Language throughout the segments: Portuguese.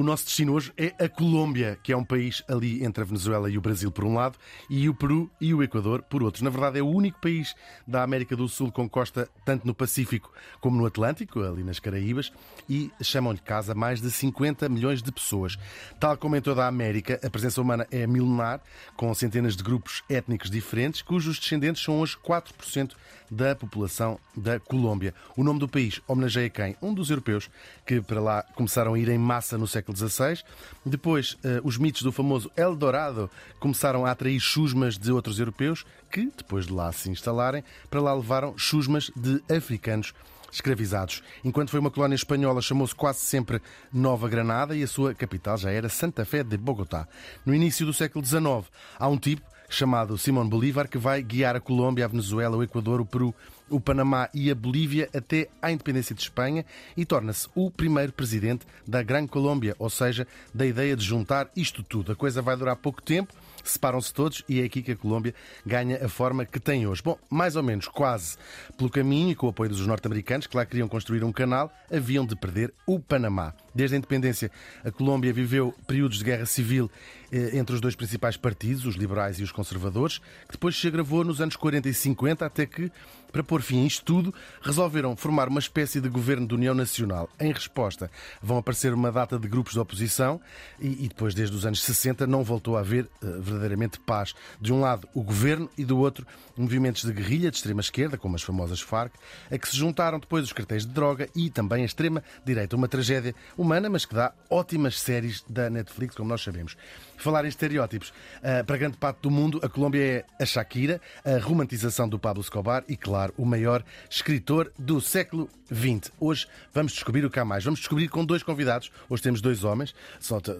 o nosso destino hoje é a Colômbia, que é um país ali entre a Venezuela e o Brasil por um lado e o Peru e o Equador por outro. Na verdade, é o único país da América do Sul com costa tanto no Pacífico como no Atlântico, ali nas Caraíbas, e chamam-lhe casa mais de 50 milhões de pessoas. Tal como em toda a América, a presença humana é milenar, com centenas de grupos étnicos diferentes, cujos descendentes são hoje 4% da população da Colômbia. O nome do país homenageia quem? Um dos europeus que para lá começaram a ir em massa no século XVI. Depois, eh, os mitos do famoso Eldorado começaram a atrair chusmas de outros europeus que, depois de lá se instalarem, para lá levaram chusmas de africanos escravizados. Enquanto foi uma colónia espanhola, chamou-se quase sempre Nova Granada e a sua capital já era Santa Fé de Bogotá. No início do século XIX, há um tipo chamado Simón Bolívar que vai guiar a Colômbia, a Venezuela, o Equador, o Peru, o Panamá e a Bolívia até à independência de Espanha e torna-se o primeiro presidente da Gran Colômbia, ou seja, da ideia de juntar isto tudo. A coisa vai durar pouco tempo, separam-se todos e é aqui que a Colômbia ganha a forma que tem hoje. Bom, mais ou menos quase pelo caminho com o apoio dos norte-americanos, que lá queriam construir um canal, haviam de perder o Panamá. Desde a independência, a Colômbia viveu períodos de guerra civil eh, entre os dois principais partidos, os liberais e os conservadores, que depois se agravou nos anos 40 e 50, até que, para pôr fim a isto tudo, resolveram formar uma espécie de governo de união nacional. Em resposta, vão aparecer uma data de grupos de oposição e, e depois, desde os anos 60, não voltou a haver eh, verdadeiramente paz. De um lado, o governo e do outro, movimentos de guerrilha de extrema-esquerda, como as famosas Farc, a que se juntaram depois os cartéis de droga e também a extrema-direita. Uma tragédia humana, mas que dá ótimas séries da Netflix, como nós sabemos. Falar em estereótipos, eh, para grande parte do mundo, a Colômbia é a Shakira, a romantização do Pablo Escobar e, claro, o maior escritor do século XX. Hoje vamos descobrir o que há mais. Vamos descobrir com dois convidados. Hoje temos dois homens,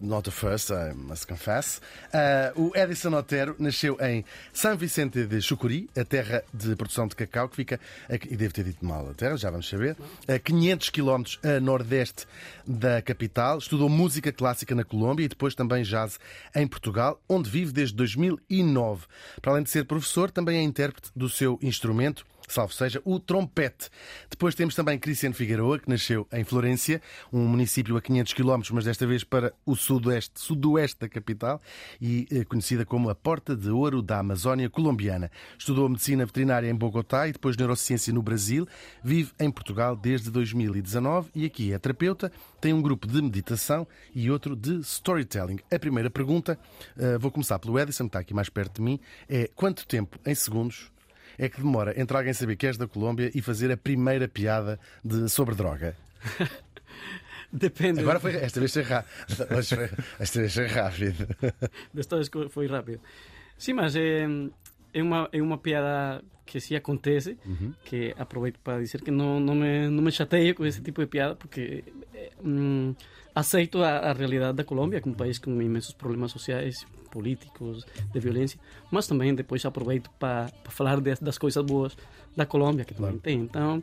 not the first, I must confess. Eh, o Edison Otero nasceu em São Vicente de Chucuri, a terra de produção de cacau, que fica, a- e devo ter dito mal a terra, já vamos saber, a 500 quilómetros a nordeste da capital. Estudou música clássica na Colômbia e depois também jazz em Portugal, onde vive desde 2009. Para além de ser professor, também é intérprete do seu instrumento, salvo seja, o trompete. Depois temos também Cristiano Figueroa, que nasceu em Florência, um município a 500 km, mas desta vez para o sudoeste, sudoeste da capital, e eh, conhecida como a Porta de Ouro da Amazónia colombiana. Estudou medicina veterinária em Bogotá e depois neurociência no Brasil. Vive em Portugal desde 2019 e aqui é terapeuta, tem um grupo de meditação e outro de storytelling. A primeira pergunta, eh, vou começar pelo Edison, que está aqui mais perto de mim, é quanto tempo, em segundos, é que demora entre alguém saber que és da Colômbia e fazer a primeira piada de, sobre droga? Depende. Agora foi, esta vez foi Esta vez foi rápido. Desta vez foi rápido. Sim, mas é, é, uma, é uma piada que se acontece, que aproveito para dizer que não, não, me, não me chateio com esse tipo de piada, porque hum, aceito a, a realidade da Colômbia, que é um país com imensos problemas sociais, políticos, de violência, mas também depois aproveito para, falar de- das coisas boas da Colômbia, que também tem. Então,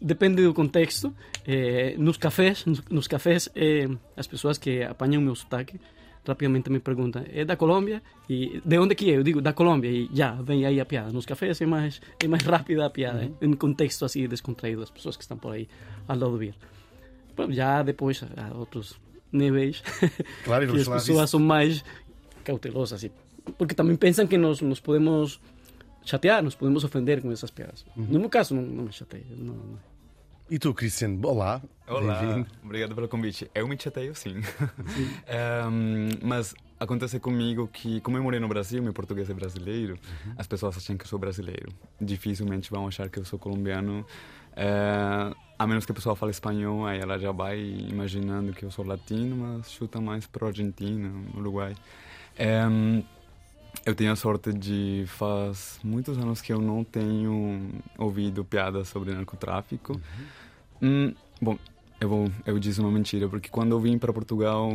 depende do contexto. Eh, nos cafés, nos, nos cafés eh, as pessoas que apanham o meu sotaque rapidamente me perguntam, é da Colômbia? E de onde que é? Eu digo, da Colômbia, e já, vem aí a piada. Nos cafés é mais, é mais rápida a piada, Uhum. em contexto assim descontraído, das pessoas que estão por aí ao lado do. Bom, já depois há outros níveis Claro, que as pessoas disso. são mais cautelosas, e- porque também pensam que nos, nos podemos chatear, nos podemos ofender com essas piadas. Uhum. No meu caso, não, não me chateio. Não, não. E tu, Cristiano? Olá. Olá, obrigado pelo convite. Eu me chateio sim. Ehm, mas acontece comigo que, como eu morei no Brasil, meu português é brasileiro, as pessoas acham que eu sou brasileiro. Dificilmente vão achar que eu sou colombiano. Eh, a menos que a pessoa fale espanhol, aí ela já vai imaginando que eu sou latino, mas chuta mais para Argentina, Uruguai. Eu tenho a sorte de faz muitos anos que eu não tenho ouvido piadas sobre narcotráfico. Hum, bom, eu vou eu disse uma mentira porque quando eu vim para Portugal,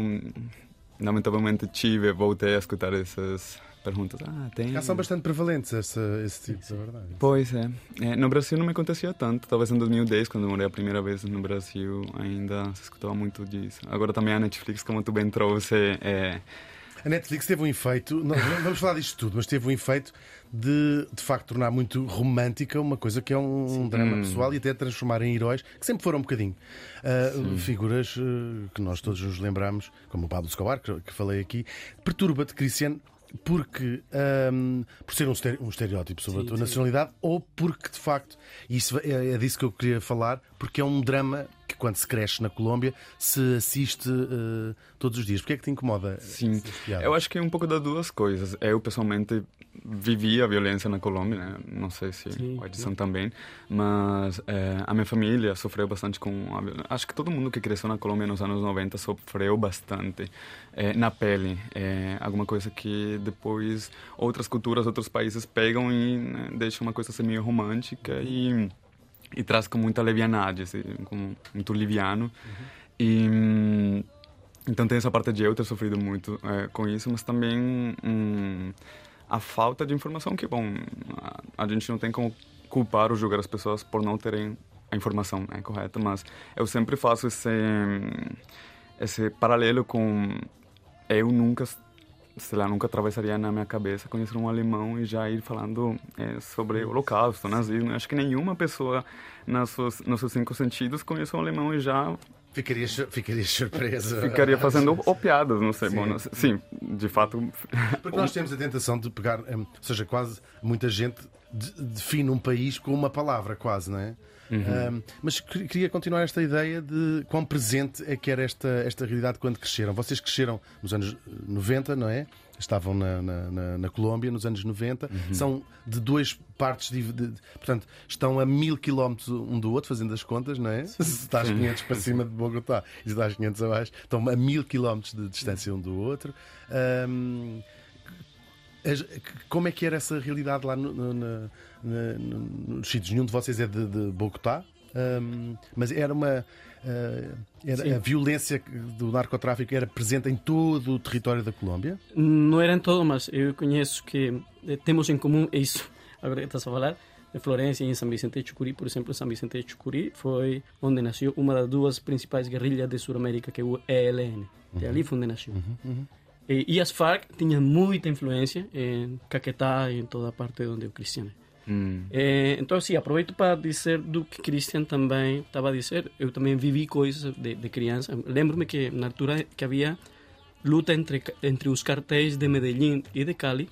lamentavelmente tive voltei a escutar essas perguntas, ah, tem... Já são bastante prevalentes esse, esse tipo, de verdade. Pois é. é. No Brasil não me acontecia tanto. Talvez em 2010, quando eu morei a primeira vez no Brasil, ainda se escutava muito disso. Agora também a Netflix, como tu bem trouxe, é... A Netflix teve um efeito, não, não vamos falar disto tudo, mas teve um efeito de, de facto, tornar muito romântica uma coisa que é um, drama pessoal e até transformar em heróis, que sempre foram um bocadinho. Uh, figuras uh, que nós todos nos lembramos, como o Pablo Escobar, que, que falei aqui. Perturba-te, Cristiano, porque um, por ser um, um estereótipo sobre Sim, a tua sim. nacionalidade ou porque de facto isso é, é disso que eu queria falar porque é um drama que quando se cresce na Colômbia se assiste uh, todos os dias porque é que te incomoda Sim, eu acho que é um pouco das duas coisas. Eu, pessoalmente, vivi a violência na Colômbia, né? não sei se Sim, o Edson também, mas eh, a minha família sofreu bastante com a violência. Acho que todo mundo que cresceu na Colômbia nos anos 90 sofreu bastante eh, na pele. É alguma coisa que depois outras culturas, outros países pegam e né, deixam uma coisa assim meio romântica e, e traz com muita levianidade, assim, com muito liviano. E... hum, então tem essa parte de eu ter sofrido muito é, com isso, mas também hum, a falta de informação que, bom, a, a gente não tem como culpar ou julgar as pessoas por não terem a informação né, correta, mas eu sempre faço esse, esse paralelo com eu nunca, sei lá, nunca atravessaria na minha cabeça conhecer um alemão e já ir falando é, sobre o holocausto, nazismo. Eu acho que nenhuma pessoa nas suas, nos seus cinco sentidos conhece um alemão e já Ficarias, ficarias surpresa. ficaria fazendo ou piadas, não sei. Sim. Bom, sim, de fato. Porque nós temos a tentação de pegar, hum, ou seja, quase muita gente de- define um país com uma palavra, quase, não é? Hum, mas que- queria continuar esta ideia de quão presente é que era esta, esta realidade quando cresceram. Vocês cresceram nos anos 90, não é? Estavam na, na, na- na Colômbia nos anos 90. São de duas partes, de, de- portanto, estão a mil quilómetros um do outro, fazendo as contas, não é? Se estás 500 para cima de Bogotá e se estás 500 abaixo, estão a mil quilómetros de distância um do outro. Como é que era essa realidade lá no, no- nos sítios? Nenhum de vocês é de, de Bogotá, hum, mas era uma. ah, era, a violência do narcotráfico era presente em todo o território da Colômbia? Não era em todo, mas eu conheço que eh, temos em comum isso, agora que estás a falar, de Florencia e em São Vicente de Chucurí, por exemplo, São Vicente de Chucurí foi onde nasceu uma das duas principais guerrilhas de Sudamérica, que é o ELN. De ali foi onde nasceu. E, e as FARC tinham muita influência em Caquetá e em toda a parte onde eu cresci. Hum, É, então, sim, aproveito para dizer do que Christian também estava a dizer. Eu também vivi coisas de, de criança. Lembro-me que na altura que havia luta entre, entre os cartéis de Medellín e de Cali.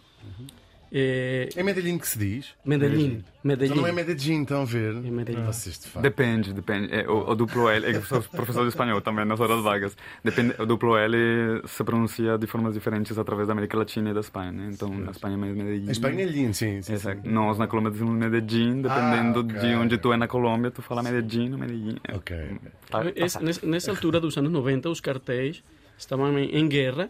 É, É Medellín que se diz? Medellín. Medellín. Então não é Medellín, estão a ver? É Medellín. Vocês de facto. depende, depende. É, o, o duplo L, eu sou professor de espanhol também nas horas vagas. Depende, o duplo L se pronuncia de formas diferentes através da América Latina e da Espanha, né? Então, na Espanha é mais Medellín. Em Espanha é Medellín, sim. sim, sim. Exato. Nós na Colômbia dizemos Medellín, dependendo Ah, ok. de onde tu é na Colômbia, tu fala Medellín ou Medellín. É, Ok. tá- tá nessa, nessa altura dos anos 90, os cartéis estavam em, em guerra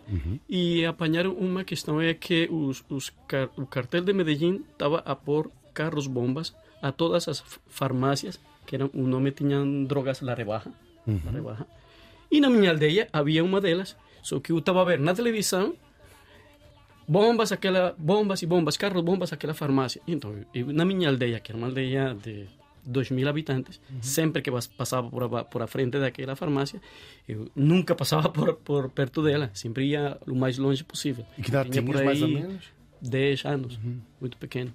e apanharam uma questão é que os, os car- o cartel de Medellín estava a pôr carros bombas a todas as farmácias que eram o nome tinham drogas La Rebaja, La Rebaja. E na minha aldeia havia uma delas, só que eu estava a ver na televisão bombas aquela bombas e bombas carros bombas aquela farmácia então eu, na minha aldeia que era uma aldeia de 2 mil habitantes sempre que pas- passava por a, por a frente daquela farmácia eu nunca passava por, por perto dela sempre ia o mais longe possível E que idade Tinha por tinhas, mais ou aí menos? 10 anos muito pequeno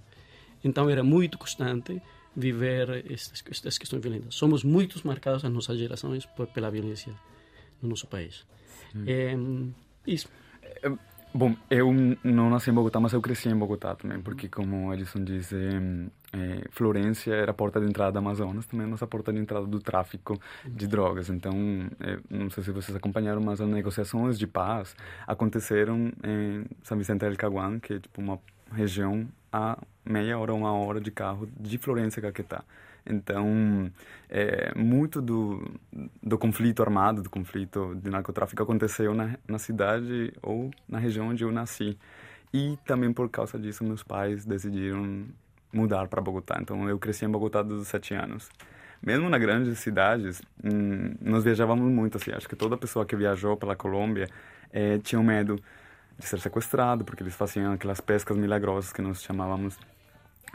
então era muito constante viver estas, estas questões violentas. Somos muito marcados as nossas gerações por, pela violência no nosso país. É, isso Bom, eu não nasci em Bogotá, mas eu cresci em Bogotá também, porque como Edson disse, eh, Florência era a porta de entrada do Amazonas, também a nossa porta de entrada do tráfico de drogas. Então, eh, não sei se vocês acompanharam, mas as negociações de paz aconteceram em São Vicente del Caguán, que é tipo uma região a meia hora, uma hora de carro de Florença, Caquetá. Então, é, muito do, do conflito armado, do conflito de narcotráfico aconteceu na, na cidade ou na região onde eu nasci. E também por causa disso, meus pais decidiram mudar para Bogotá. Então, eu cresci em Bogotá dos sete anos. Mesmo nas grandes cidades, hum, nós viajávamos muito, assim. Acho que toda pessoa que viajou pela Colômbia eh, tinha medo de ser sequestrado, porque eles faziam aquelas pescas milagrosas que nós chamávamos,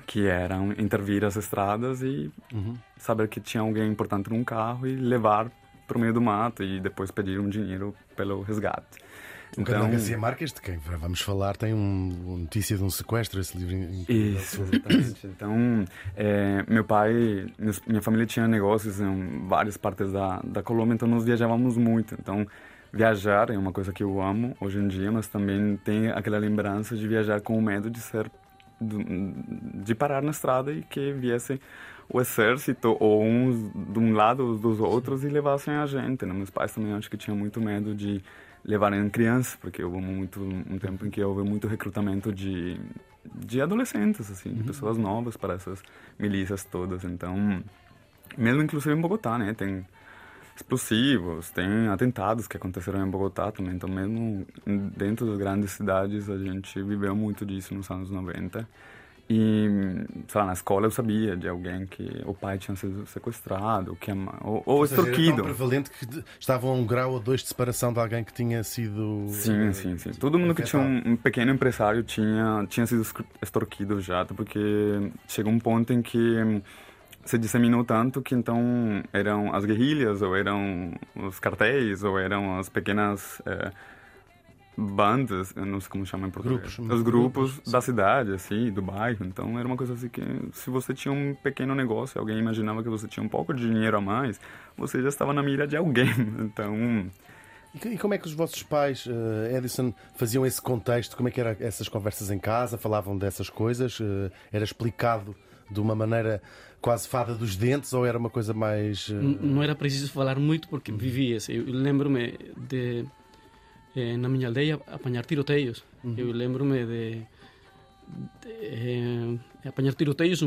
que eram intervir as estradas e uhum. saber que tinha alguém importante num carro e levar para o meio do mato e depois pedir um dinheiro pelo resgate. Então, Garcia Marques, de quem vamos falar, tem um, notícia de um sequestro, esse livro. Isso, exatamente. Então, é, meu pai, minha família tinha negócios em várias partes da, da Colômbia, então nós viajávamos muito. Então, viajar é uma coisa que eu amo hoje em dia, mas também tem aquela lembrança de viajar com o medo de ser de parar na estrada e que viesse o exército ou uns de um lado ou dos outros e levassem a gente. Né? Meus pais também acho que tinham muito medo de levarem crianças, porque houve muito um tempo em que houve muito recrutamento de de adolescentes assim, uhum. de pessoas novas para essas milícias todas. Então, mesmo inclusive em Bogotá, né, tem explosivos, tem atentados que aconteceram em Bogotá também. Então, mesmo dentro das grandes cidades, a gente viveu muito disso nos anos 90. E, sei lá, na escola eu sabia de alguém que o pai tinha sido sequestrado, que, ou, ou, ou extorquido. Era prevalente que estavam a um grau ou dois de separação de alguém que tinha sido. Sim, uh, sim, sim. Todo mundo que tinha um, um, pequeno empresário tinha, tinha sido extorquido já, porque chegou um ponto em que se disseminou tanto que então eram as guerrilhas, ou eram os cartéis, ou eram as pequenas. Eh, bandas, não sei como chama em português. Grupos. Os grupos, grupos da cidade, assim, do bairro. Então era uma coisa assim que se você tinha um pequeno negócio, alguém imaginava que você tinha um pouco de dinheiro a mais, você já estava na mira de alguém. Então. E como é que os vossos pais, uh, Edison, faziam esse contexto? Como é que eram essas conversas em casa? Falavam dessas coisas? Uh, era explicado de uma maneira quase fada dos dentes ou era uma coisa mais. Uh... Não era preciso falar muito porque vivia-se. Eu lembro-me de eh, na minha aldeia apanhar tiroteios. Uhum. Eu lembro-me de, de eh, apanhar tiroteios.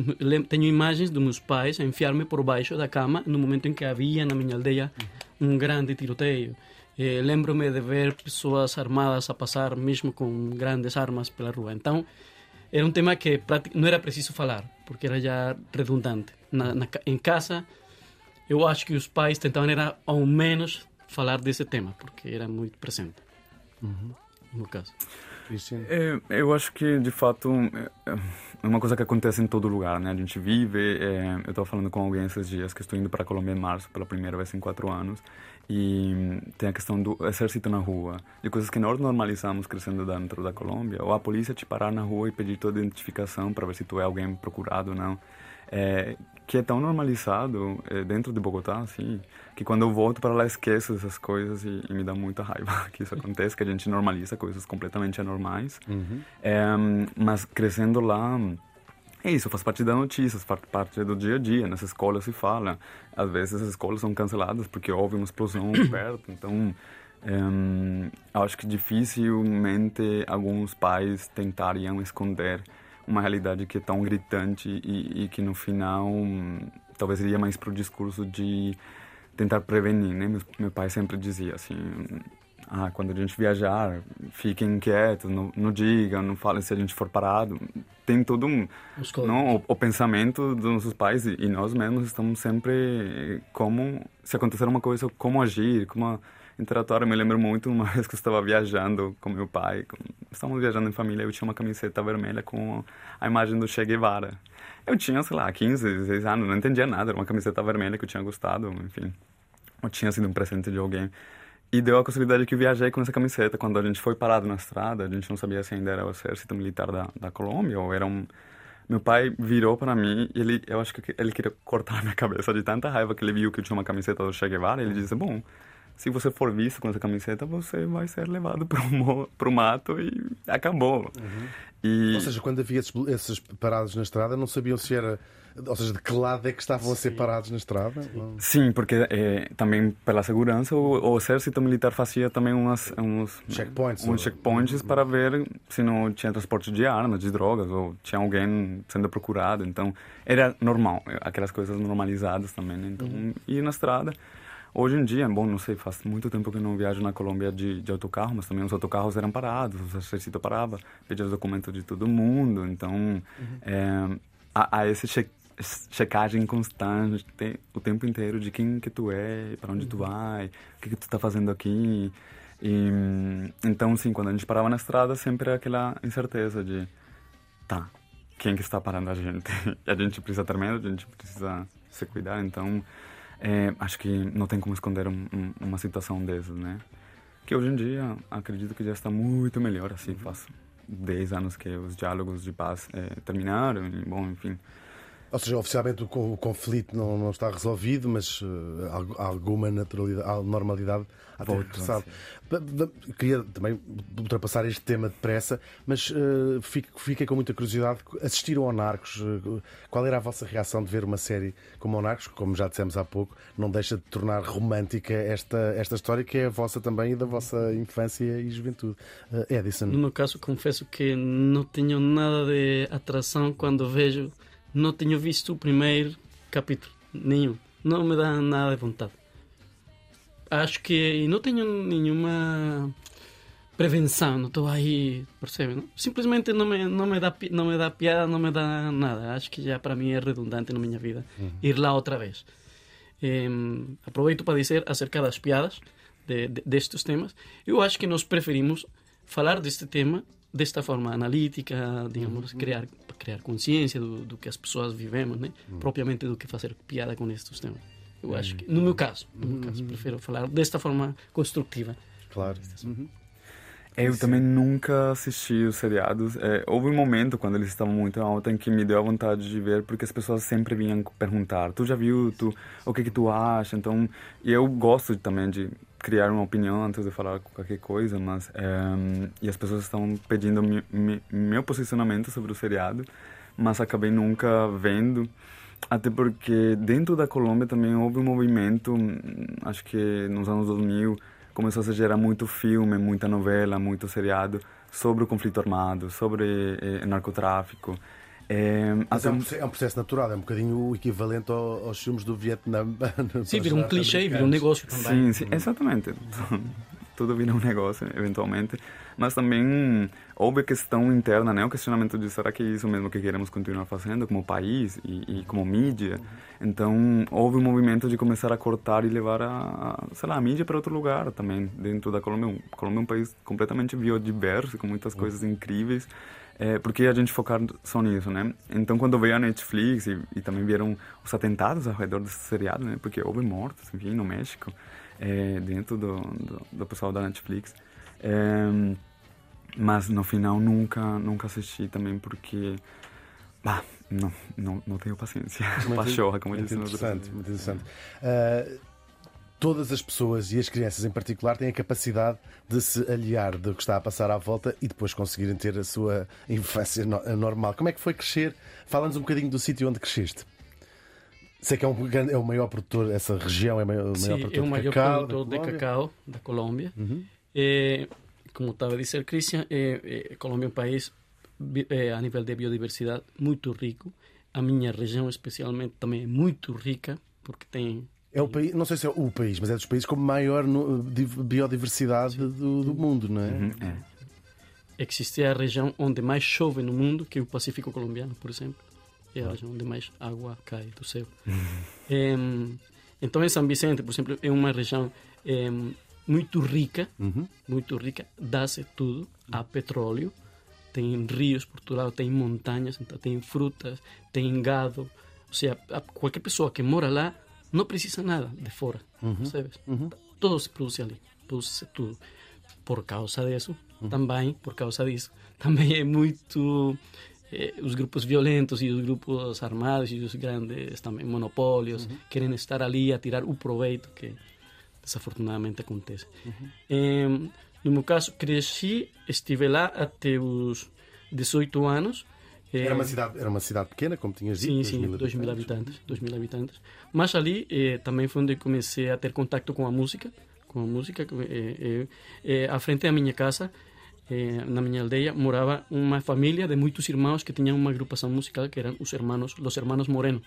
Tenho imagens dos meus pais a enfiar-me por baixo da cama no momento em que havia na minha aldeia uhum. um grande tiroteio. Eh, lembro-me de ver pessoas armadas a passar mesmo com grandes armas pela rua. Então, era um tema que não era preciso falar, porque era já redundante. Na, na, em casa, eu acho que os pais tentavam era ao menos falar desse tema, porque era muito presente. Uhum. No caso. É, eu acho que, de fato, é, é uma coisa que acontece em todo lugar, né? A gente vive... É, eu estava falando com alguém esses dias que estou indo para a Colômbia em março, pela primeira vez em quatro anos, e tem a questão do exército na rua, de coisas que nós normalizamos crescendo dentro da Colômbia, ou a polícia te parar na rua e pedir tua identificação para ver se tu é alguém procurado ou não é, que é tão normalizado é, dentro de Bogotá, assim, que quando eu volto para lá esqueço essas coisas e, e me dá muita raiva que isso acontece, que a gente normaliza coisas completamente anormais. Uhum. É, mas crescendo lá, é isso, faz parte da notícia, faz parte do dia a dia. Nessa escola se fala. Às vezes as escolas são canceladas porque houve uma explosão perto. Então, um, acho que dificilmente alguns pais tentariam esconder uma realidade que é tão gritante e, e que no final talvez iria mais para o discurso de tentar prevenir, né? Meu, meu, pai sempre dizia assim, ah, quando a gente viajar, fiquem quietos, não, não digam, não falem se a gente for parado. Tem todo um, não, o, o, pensamento dos nossos pais e, e, nós mesmos estamos sempre como se acontecer uma coisa, como agir, como interatória. Eu me lembro muito uma vez que eu estava viajando com meu pai. Com... Estávamos viajando em família. Eu tinha uma camiseta vermelha com a imagem do Che Guevara. Eu tinha, sei lá, 15, 16 anos, não entendia nada. Era uma camiseta vermelha que eu tinha gostado, enfim. Ou tinha sido um presente de alguém. E deu a possibilidade que eu viajei com essa camiseta. Quando a gente foi parado na estrada, a gente não sabia se ainda era o exército militar da, da Colômbia ou era um. Meu pai virou para mim e ele, eu acho que ele queria cortar minha cabeça de tanta raiva que ele viu que eu tinha uma camiseta do Che Guevara. Ele disse: Bom, se você for visto com essa camiseta, você vai ser levado para o mato e acabou. Uhum. E... Ou seja, quando havia esses parados na estrada, não sabiam se era. Ou seja, de que lado é que estavam Sim. a ser parados na estrada? Sim, porque é, também pela segurança o, o, exército militar fazia também umas, uns checkpoints, uns checkpoints para ver se não tinha transporte de armas, de drogas, ou tinha alguém sendo procurado. Então, era normal, aquelas coisas normalizadas também. Né? Então, uhum. ir na estrada. Hoje em dia, bom, não sei, faz muito tempo que não viajo na Colômbia de, de autocarro, mas também os autocarros eram parados, o exército parava, pedia os documentos de todo mundo, então uhum. é, há, há esse che checagem constante o tempo inteiro de quem que tu é, para onde uhum. tu vai, o que que tu está fazendo aqui. E, então, sim, quando a gente parava na estrada, sempre era aquela incerteza de, tá, quem que está parando a gente? A gente precisa ter medo, a gente precisa se cuidar, então é, acho que não tem como esconder um, um, uma situação dessas, né? Que hoje em dia acredito que já está muito melhor, assim, uhum. faz 10 anos que os diálogos de paz é, terminaram, e, bom, enfim, ou seja, oficialmente o, o conflito não, não, está resolvido, mas uh, alguma naturalidade, normalidade há de ter regressado. Queria também ultrapassar este tema depressa, mas uh, fiquei com muita curiosidade. Assistiram ao Narcos? Uh, qual era a vossa reação de ver uma série como o Narcos? Como já dissemos há pouco, não deixa de tornar romântica esta, esta história que é a vossa também e da vossa infância e juventude. Uh, Edison. No meu caso, confesso que não tenho nada de atração quando vejo não tenho visto o primeiro capítulo, nenhum. Não me dá nada de vontade. Acho que não tenho nenhuma prevenção, não estou aí, percebe? Não? Simplesmente não me, não, me dá, não me dá piada, não me dá nada. Acho que já para mim é redundante na minha vida uhum. ir lá outra vez. aproveito para dizer acerca das piadas de, de, destes temas. Eu acho que nós preferimos falar deste tema desta forma analítica, digamos, uhum. criar criar consciência do, do, que as pessoas vivemos, né? Uhum. Propriamente do que fazer piada com estes temas. Eu acho que, no meu caso, no meu caso, prefiro falar desta forma construtiva. Claro. Uhum. Eu também nunca assisti os seriados. É, houve um momento quando eles estavam muito alta em que me deu a vontade de ver, porque as pessoas sempre vinham perguntar: "Tu já viu? Tu, o que que tu acha?" Então, e eu gosto também de criar uma opinião antes de falar qualquer coisa, mas é, e as pessoas estão pedindo mi, mi, meu posicionamento sobre o seriado, mas acabei nunca vendo, até porque dentro da Colômbia também houve um movimento, acho que nos anos 2000 começou a se gerar muito filme, muita novela, muito seriado sobre o conflito armado, sobre eh, narcotráfico. É, Mas é um, é um, processo natural, é um bocadinho o equivalente aos filmes do Vietnã. Sim, vira um clichê, vira um negócio também. Sim, sim exatamente. Tudo vira um negócio, eventualmente. Mas também houve a questão interna, né? o questionamento de será que é isso mesmo que queremos continuar fazendo como país e, e como mídia? Então, houve um movimento de começar a cortar e levar a, sei lá, a mídia para outro lugar também, dentro da Colômbia. A Colômbia é um país completamente biodiverso, com muitas coisas incríveis é, porque a gente focar só nisso, né? Então, quando veio a Netflix e, e também vieram os atentados ao redor desse seriado, né? Porque houve mortos, enfim, no México, é, dentro do, do, do, pessoal da Netflix. É, mas, no final, nunca, nunca assisti também, porque... Bah, não, não, não tenho paciência. Pachorra, como muito disse interessante, Muito interessante. Uh, todas as pessoas e as crianças em particular têm a capacidade de se aliar do que está a passar à volta e depois conseguirem ter a sua infância normal. Como é que foi crescer? Fala-nos um bocadinho do sítio onde cresceste. Sei que é, um, é o maior produtor, essa região é o maior, Sim, produtor é o maior cacau, produtor de cacau da Colômbia. Uhum. É, como estava a dizer Christian, é, é, Colômbia é um país é, a nível de biodiversidade muito rico. A minha região especialmente também é muito rica porque tem é o país, não sei se é o país, mas é dos países com maior biodiversidade do, do, mundo, não é? Uhum, é? Existe a região onde mais chove no mundo, que é o Pacífico colombiano, por exemplo. É a região onde mais água cai do céu. é, então, em São Vicente, por exemplo, é uma região muito rica, uhum. muito rica, dá-se tudo. Há petróleo, tem rios por todo lado, tem montanhas, então tem frutas, tem gado. Ou seja, qualquer pessoa que mora lá não precisa nada de fora, uhum. sabes? Uhum. Todo se produz ali, produz tudo. Por causa disso, uhum. também, por causa disso, também é muito... Eh, os grupos violentos e os grupos armados e os grandes também monopólios uhum. querem estar ali a tirar o proveito que desafortunadamente acontece. Uhum. no meu caso, cresci, estive lá até os 18 anos era uma cidade, era uma cidade pequena, como tinhas dito? Sim, sim, 2 mil habitantes. 2 mil habitantes. Mas ali eh, também foi onde comecei a ter contato com a música. Com a música. Eh, eh, à frente da minha casa, eh, na minha aldeia, morava uma família de muitos irmãos que tinham uma agrupação musical que eram os hermanos, os hermanos Moreno.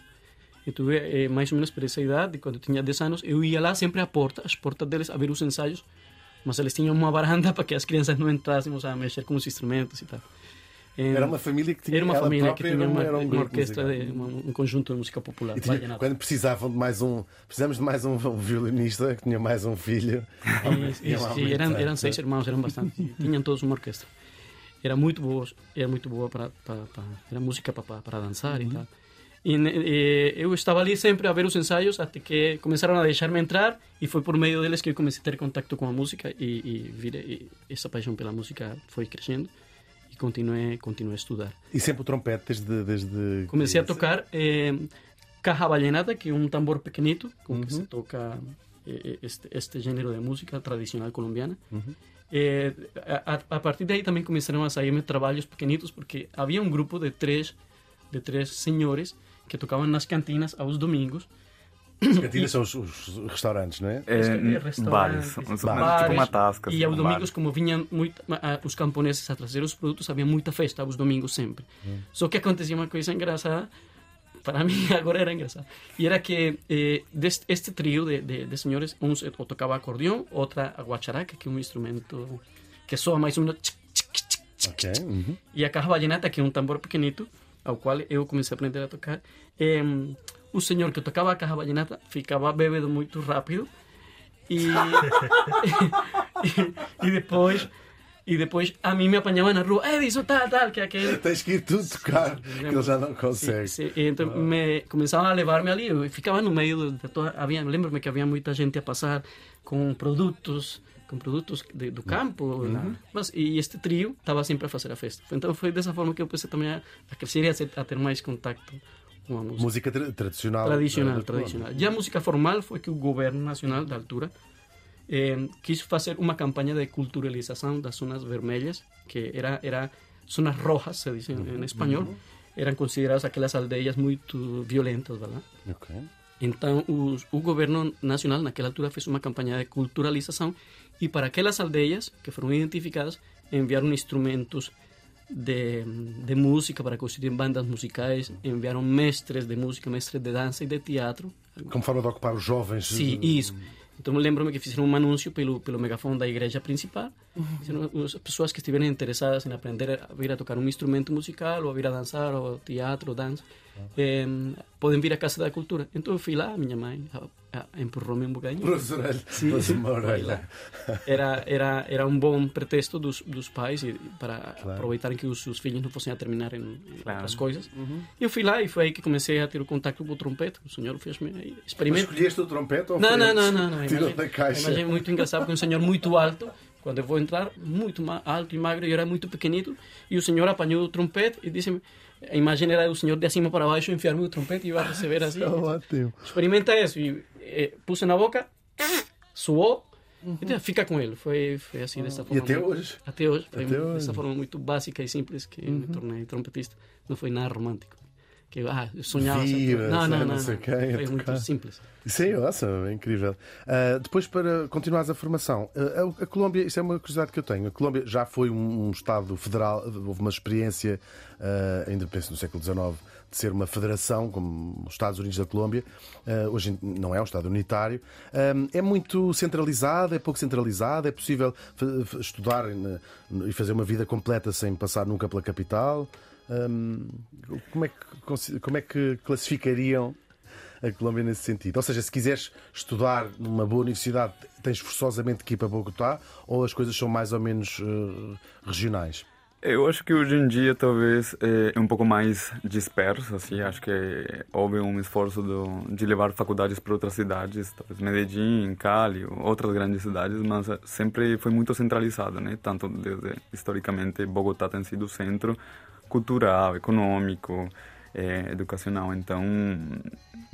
Eu tive eh, mais ou menos por essa idade, quando tinha 10 anos, eu ia lá sempre à porta, às portas deles, a ver os ensaios, mas eles tinham uma varanda para que as crianças não entrássemos a mexer com os instrumentos e tal. Era uma família que tinha era uma família que própria, tinha era um- uma, um uma orquestra, uma- um conjunto de música popular. E tinha- quando precisavam de mais um. Precisamos de mais um, um violinista que tinha mais um filho. E, e, lá sim, eram, eram seis irmãos, eram bastante. e Tinham todos uma orquestra. Era muito boa, era muito boa para, para, para era música para, para dançar Uhum. e tal. E, e eu estava ali sempre a ver os ensaios até que começaram a deixar-me entrar e foi por meio deles que eu comecei a ter contato com a música e, e, vire- e essa paixão pela música foi crescendo e continuei, continuei a estudar. E sempre o trompete desde. desde Comecei a tocar eh, caja vallenata, que é um tambor pequenito com que Uhum. se toca eh, este, este gênero de música tradicional colombiana. Uhum. Eh, a, a- partir daí também começaram a sair trabalhos pequenitos, porque havia um grupo de três, de três senhores que tocavam nas cantinas aos domingos. As cantinas são os, os restaurantes, não é? É, restaurantes, bares, são- são bares. tipo uma tasca. E assim, aos um domingos, bar. como vinham muito, ah, os camponeses a trazer os produtos, havia muita festa aos domingos sempre. Só que acontecia uma coisa engraçada, para mim agora era engraçado, e era que eh, deste, este trio de, de, de senhores, uns eh, tocava acordeão, outra a guacharaca, que é um instrumento que soa mais ou menos... tchic, tchic, tchic, tchic, Ok. uhum. e a caja vallenata, que é um tambor pequenito, ao qual eu comecei a aprender a tocar. Eh, o senhor que tocava a caja vallenata ficava bêbado muito rápido e, e, e depois e depois a mim me apanhava na rua, Edison, tal, tal, que aquele... Tens que ir tu tocar, que ele já não consegue. Sim, então me começavam a levar-me ali, eu ficava no meio de toda, havia, lembro-me que havia muita gente a passar com produtos, com produtos de, do campo, mas e este trio estava sempre a fazer a festa. Então foi dessa forma que eu comecei também a, a crescer e a, ser- a ter mais contacto música. Música tra- tradicional. Tradicional, tradicional. Já a música formal foi que o governo nacional da altura eh, quis fazer uma campanha de culturalização das zonas vermelhas, que era, era zonas rojas, se diz em, espanhol, eram consideradas aquelas aldeias muito violentas, verdade? Ok. Então, os, o governo nacional, naquela altura, fez uma campanha de culturalização e para aquelas aldeias que foram identificadas, enviaram instrumentos de, de música para constituir bandas musicais, enviaram mestres de música, mestres de dança e de teatro. Como forma de ocupar os jovens. Sim, eh, isso. Então, lembro-me que fizeram um anúncio pelo, pelo megafone da igreja principal. Disseram, as pessoas que estiverem interessadas em aprender a vir a tocar um instrumento musical, ou a vir a dançar, ou teatro, ou dança, eh, podem vir à Casa da Cultura. Então, eu fui lá, minha mãe a- a- empurrou-me um bocadinho. Uma orelha. Era, era, era um bom pretexto dos, dos pais e, para aproveitarem que os seus filhos não fossem a terminar em, em Claro. outras coisas. E eu fui lá e foi aí que comecei a ter o contato com o trompete. O senhor fez-me aí, Mas experimento. escolheste o trompete ou Não, foi não, não, não, não. Tirou da caixa. imagem muito engraçado porque um senhor muito alto, quando eu vou entrar, muito alto e magro, e eu era muito pequenito, e o senhor apanhou o trompete e disse-me, a imagem era o senhor de acima para baixo enfiar-me o trompete e eu a receber assim. Ótimo. Experimenta isso. E eh, puse na boca, suou, então fica com ele. Foi, foi assim, dessa E forma. até muito- hoje? Até hoje. Foi Até dessa hoje. Uhum. forma muito básica e simples que me tornei trompetista. Não foi nada romântico. Que, ah, eu sonhava trom- Não, não, não não. sei quem, Foi muito simples. Isso é awesome, é incrível. Ah, depois, para continuares a formação, ah, a, Colômbia, isso é uma curiosidade que eu tenho. A Colômbia já foi um, Estado federal, houve uma experiência, ah, ainda penso no século XIX, de ser uma federação, como os Estados Unidos da Colômbia. Hoje não é um Estado unitário. É muito centralizado, é pouco centralizado, é possível estudar e fazer uma vida completa sem passar nunca pela capital. Como, é que, como é que classificariam a Colômbia nesse sentido? Ou seja, se quiseres estudar numa boa universidade, tens forçosamente que ir para Bogotá ou as coisas são mais ou menos eh, regionais? Eu acho que hoje em dia talvez é um pouco mais disperso, assim, acho que houve um esforço do, de levar faculdades para outras cidades, talvez Medellín, Cali, outras grandes cidades, mas eh, sempre foi muito centralizado, né? Tanto desde historicamente Bogotá tem sido o centro cultural, econômico, eh, educacional, então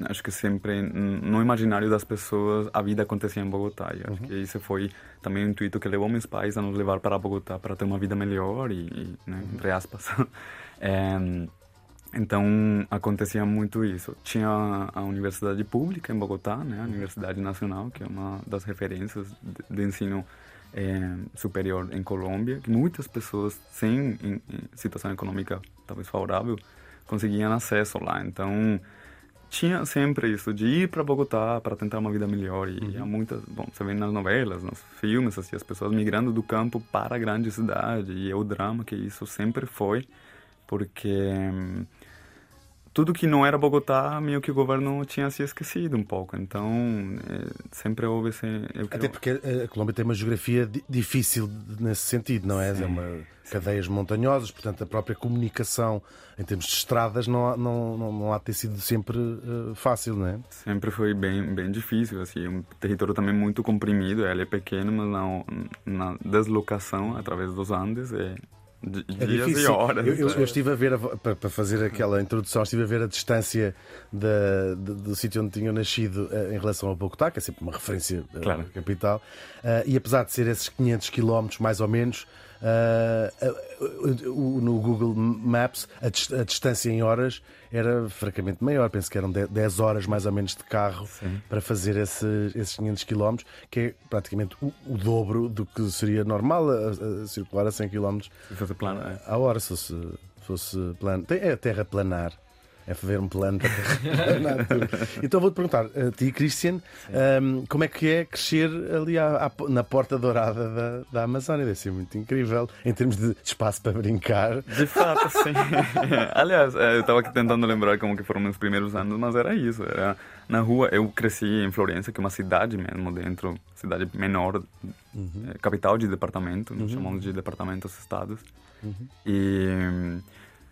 acho que sempre no imaginário das pessoas a vida acontecia em Bogotá. E acho que isso foi também o intuito que levou meus pais a nos levar para Bogotá para ter uma vida melhor e, e né, entre aspas. Em, então acontecia muito isso. Tinha a universidade pública em Bogotá, né, a Universidade Nacional, que é uma das referências de, de ensino eh, superior em Colômbia, que muitas pessoas sem em- em situação econômica talvez favorável conseguiam acesso lá. Então tinha sempre isso de ir para Bogotá para tentar uma vida melhor. E há muitas bom você vê nas novelas nos filmes assim as pessoas migrando do campo para a grande cidade. E é o drama que isso sempre foi porque hum, tudo que não era Bogotá, meio que o governo tinha se esquecido um pouco. Então, é, sempre houve esse. Até porque a Colômbia tem uma geografia difícil nesse sentido, não é? Sim. É uma cadeias montanhosas, portanto, a própria comunicação em termos de estradas não, não, não, não há de ter sido sempre uh, fácil, não é? Sempre foi bem, bem difícil, assim, um território também muito comprimido, ele é pequeno, mas na, na deslocação através dos Andes é é dias e horas. Eu, eu, eu estive a ver, a, para, para, fazer aquela introdução, estive a ver a distância da, do, do sítio onde tinham nascido uh, em relação a Bogotá, que é sempre uma referência uh, claro. capital, uh, e apesar de ser esses 500 quilómetros mais ou menos, uh, no Google Maps a, a, distância em horas era francamente maior. Penso que eram 10 horas mais ou menos de carro Sim. para fazer esse, esses 500 km, que é praticamente o, o dobro do que seria normal a, a circular a 100 km se fosse plano, é. à hora, se fosse, fosse plano. É terra planar é fazer um plano para Então vou-te perguntar a ti, Christian, um, como é que é crescer ali à, à, na porta dourada da, da Amazónia? Deve ser muito incrível em termos de espaço para brincar. De fato, sim. Aliás, é, eu estava aqui tentando lembrar como que foram meus primeiros anos, mas era isso. Era na rua, eu cresci em Florença, que é uma cidade mesmo dentro, cidade menor, uhum. É, capital de departamento, uhum. chamamos de departamentos estados. Uhum. E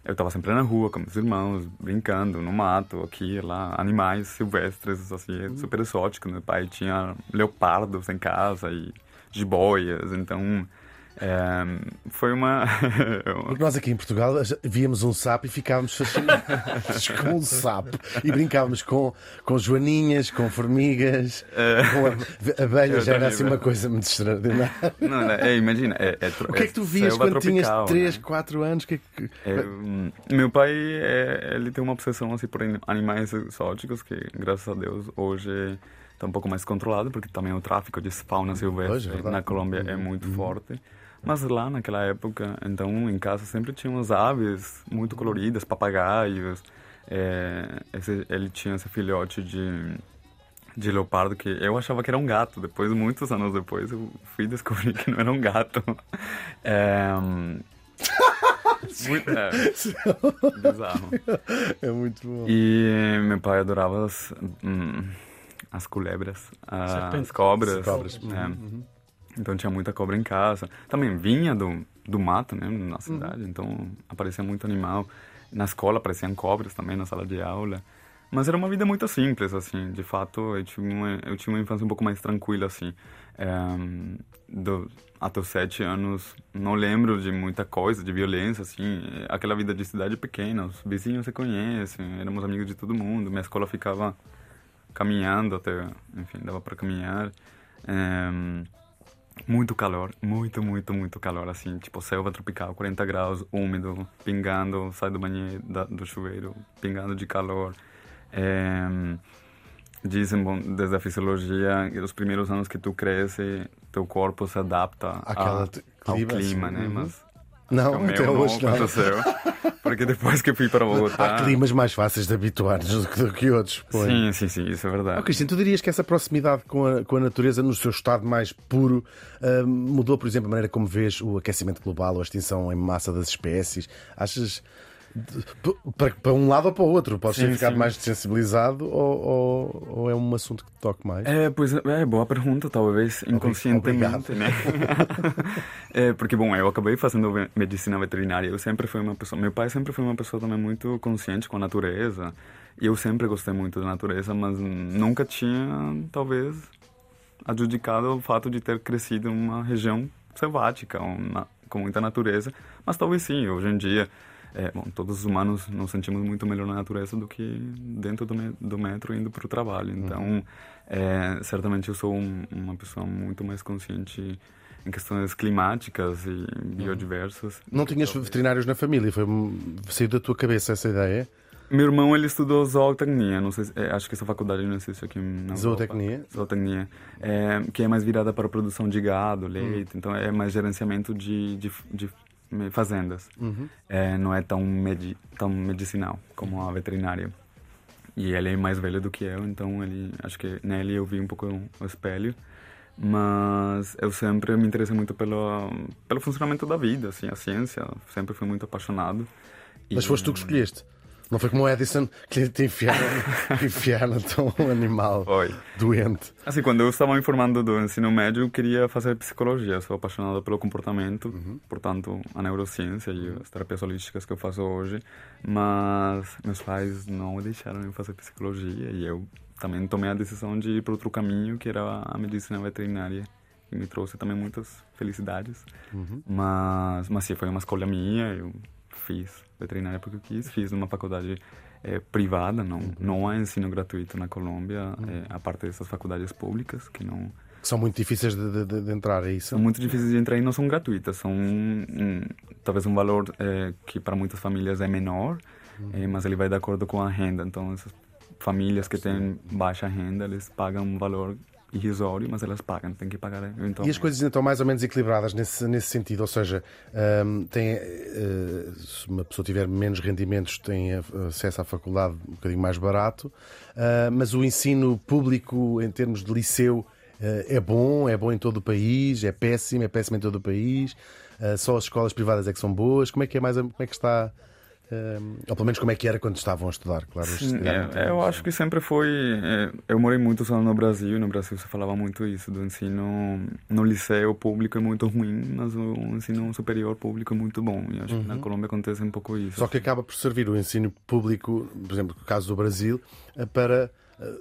eu estava sempre na rua com meus irmãos, brincando no mato, aqui lá, animais silvestres, assim, uhum. super exóticos. Meu pai tinha leopardos em casa e jiboias, então é, foi uma. Porque nós aqui em Portugal víamos um sapo e ficávamos fascinados com um sapo e brincávamos com, com joaninhas, com formigas, é... com abelhas, era assim uma coisa muito extraordinária. Não, não é, imagina. É, é, o que é que tu vias quando tropical, tinhas 3, né? 4 anos? Que, que... É, meu pai ele tem uma obsessão assim, por animais exóticos que, graças a Deus, hoje está um pouco mais controlado, porque também o tráfico de fauna silvestre na Colômbia é muito uhum. forte. Mas lá naquela época, então em casa sempre tinha umas aves muito coloridas, papagaios. É, esse, ele tinha esse filhote de, de leopardo que eu achava que era um gato. Depois, muitos anos depois, eu fui descobrir que não era um gato. É, muito, é, bizarro. É muito bom. E meu pai adorava as, hum, as culebras, as cobras. As cobras. É. Uhum. Então tinha muita cobra em casa. Também vinha do, do mato, né, na cidade, uhum. então aparecia muito animal. Na escola apareciam cobras também, na sala de aula. Mas era uma vida muito simples, assim. De fato, eu tive uma, eu tive uma infância um pouco mais tranquila, assim. É, do, até os sete anos, não lembro de muita coisa, de violência, assim. Aquela vida de cidade pequena, os vizinhos se conhecem, éramos amigos de todo mundo. Minha escola ficava caminhando até, enfim, dava para caminhar. É, muito calor, muito, muito, muito calor, assim, tipo selva tropical, 40 graus, úmido, pingando, sai do banheiro, da, do chuveiro, pingando de calor. É, dizem, bom, desde a fisiologia, os primeiros anos que tu cresce, teu corpo se adapta a, ao clima, né? Uhum. Mas não, até hoje não. Aconteceu, porque depois que eu fui para Bogotá... Há climas mais fáceis de habituar-nos do que outros. Põe. Sim, sim, sim, isso é verdade. Oh, Cristian, tu dirias que essa proximidade com a, com a natureza, no seu estado mais puro, uh, mudou, por exemplo, a maneira como vês o aquecimento global ou a extinção em massa das espécies? Achas para, um lado ou para o outro. Podes sim, ter ficado sim. mais sensibilizado ou, ou, ou, é um assunto que te toque mais? É, pois é, boa pergunta, talvez inconscientemente, né? é, porque, bom, eu acabei fazendo medicina veterinária. Eu sempre fui uma pessoa. Meu pai sempre foi uma pessoa também muito consciente com a natureza. E eu sempre gostei muito da natureza, mas nunca tinha, talvez, adjudicado o fato de ter crescido em uma região selvática, uma, com muita natureza. Mas talvez sim, hoje em dia é, bom, todos os humanos nos sentimos muito melhor na natureza do que dentro do, me, do metro indo para o trabalho. Uhum. Então, é, certamente eu sou um, uma pessoa muito mais consciente em questões climáticas e uhum. biodiversas. Não tinhas veterinários na família? Foi saiu da tua cabeça essa ideia? Meu irmão ele estudou zootecnia, não sei, é, acho que essa faculdade não existe aqui na Zootecnia? Zootecnia, é, que é mais virada para a produção de gado, leite, uhum. então é mais gerenciamento de, de, de fazendas. Uhum. É, não é tão, medi tão medicinal como a veterinária. E ele é mais velho do que eu, então ele, acho que nele eu vi um pouco o espelho. Mas eu sempre me interessei muito pelo, pelo funcionamento da vida, assim, a ciência. Sempre fui muito apaixonado. Mas foste tu que escolheste. Não foi como o Edison que te enfiaram, enfiaram tão um animal doente. Assim, quando eu estava me formando do ensino médio, eu queria fazer psicologia. Sou apaixonado pelo comportamento, portanto, a neurociência e as terapias holísticas que eu faço hoje. Mas meus pais não deixaram eu fazer psicologia e eu também tomei a decisão de ir para outro caminho, que era a medicina veterinária. E me trouxe também muitas felicidades. Mas, mas sim, foi uma escolha minha. Eu fiz veterinária porque eu quis, fiz numa faculdade eh, privada, não, não há ensino gratuito na Colômbia, eh, a parte dessas faculdades públicas que não são muito difíceis de, de- de entrar, é isso? são muito difíceis de entrar e não são gratuitas, são um, talvez um valor eh, que para muitas famílias é menor, eh, mas ele vai de acordo com a renda. Então essas famílias que têm baixa renda, eles pagam um valor irrisório, mas elas pagam, tem que pagar eventualmente. E as coisas ainda estão mais ou menos equilibradas nesse, nesse sentido, ou seja, hum, tem, eh, se uma pessoa tiver menos rendimentos, tem acesso à faculdade um bocadinho mais barato, ah, mas o ensino público em termos de liceu eh, é bom, é bom em todo o país, é péssimo, é péssimo em todo o país, ah, só as escolas privadas é que são boas, como é que é mais, como é que está, ou pelo menos como é que era quando estavam a estudar, claro. tem é, eu muito. acho que sempre foi. é, eu morei muitos anos no Brasil, e no Brasil se falava muito isso, do ensino no liceu público é muito ruim, mas o ensino superior público é muito bom. E acho que na Colômbia acontece um pouco isso. Só que acaba por servir o ensino público, por exemplo, no caso do Brasil, eh, para eh,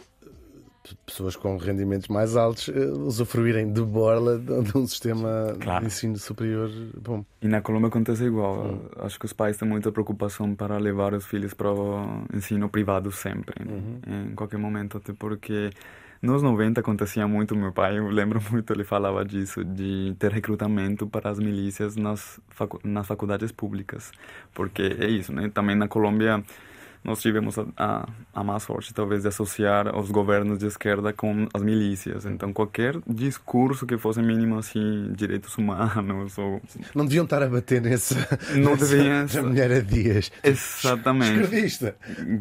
pessoas com rendimentos mais altos eh, usufruírem de borla de um sistema Claro. de ensino superior bom. E na Colômbia acontece igual. Acho que os pais têm muita preocupação para levar os filhos para o ensino privado sempre, né? em qualquer momento, até porque nos 90 acontecia muito, meu pai, eu lembro muito, ele falava disso, de ter recrutamento para as milícias nas, facu nas faculdades públicas, porque é isso, né? Também na Colômbia nós tivemos a, a, a má sorte, talvez, de associar os governos de esquerda com as milícias. Então, qualquer discurso que fosse mínimo, assim, direitos humanos ou Não deviam estar a bater nesse. Não deviam. na mulher a dias. Exatamente. Esquerdista.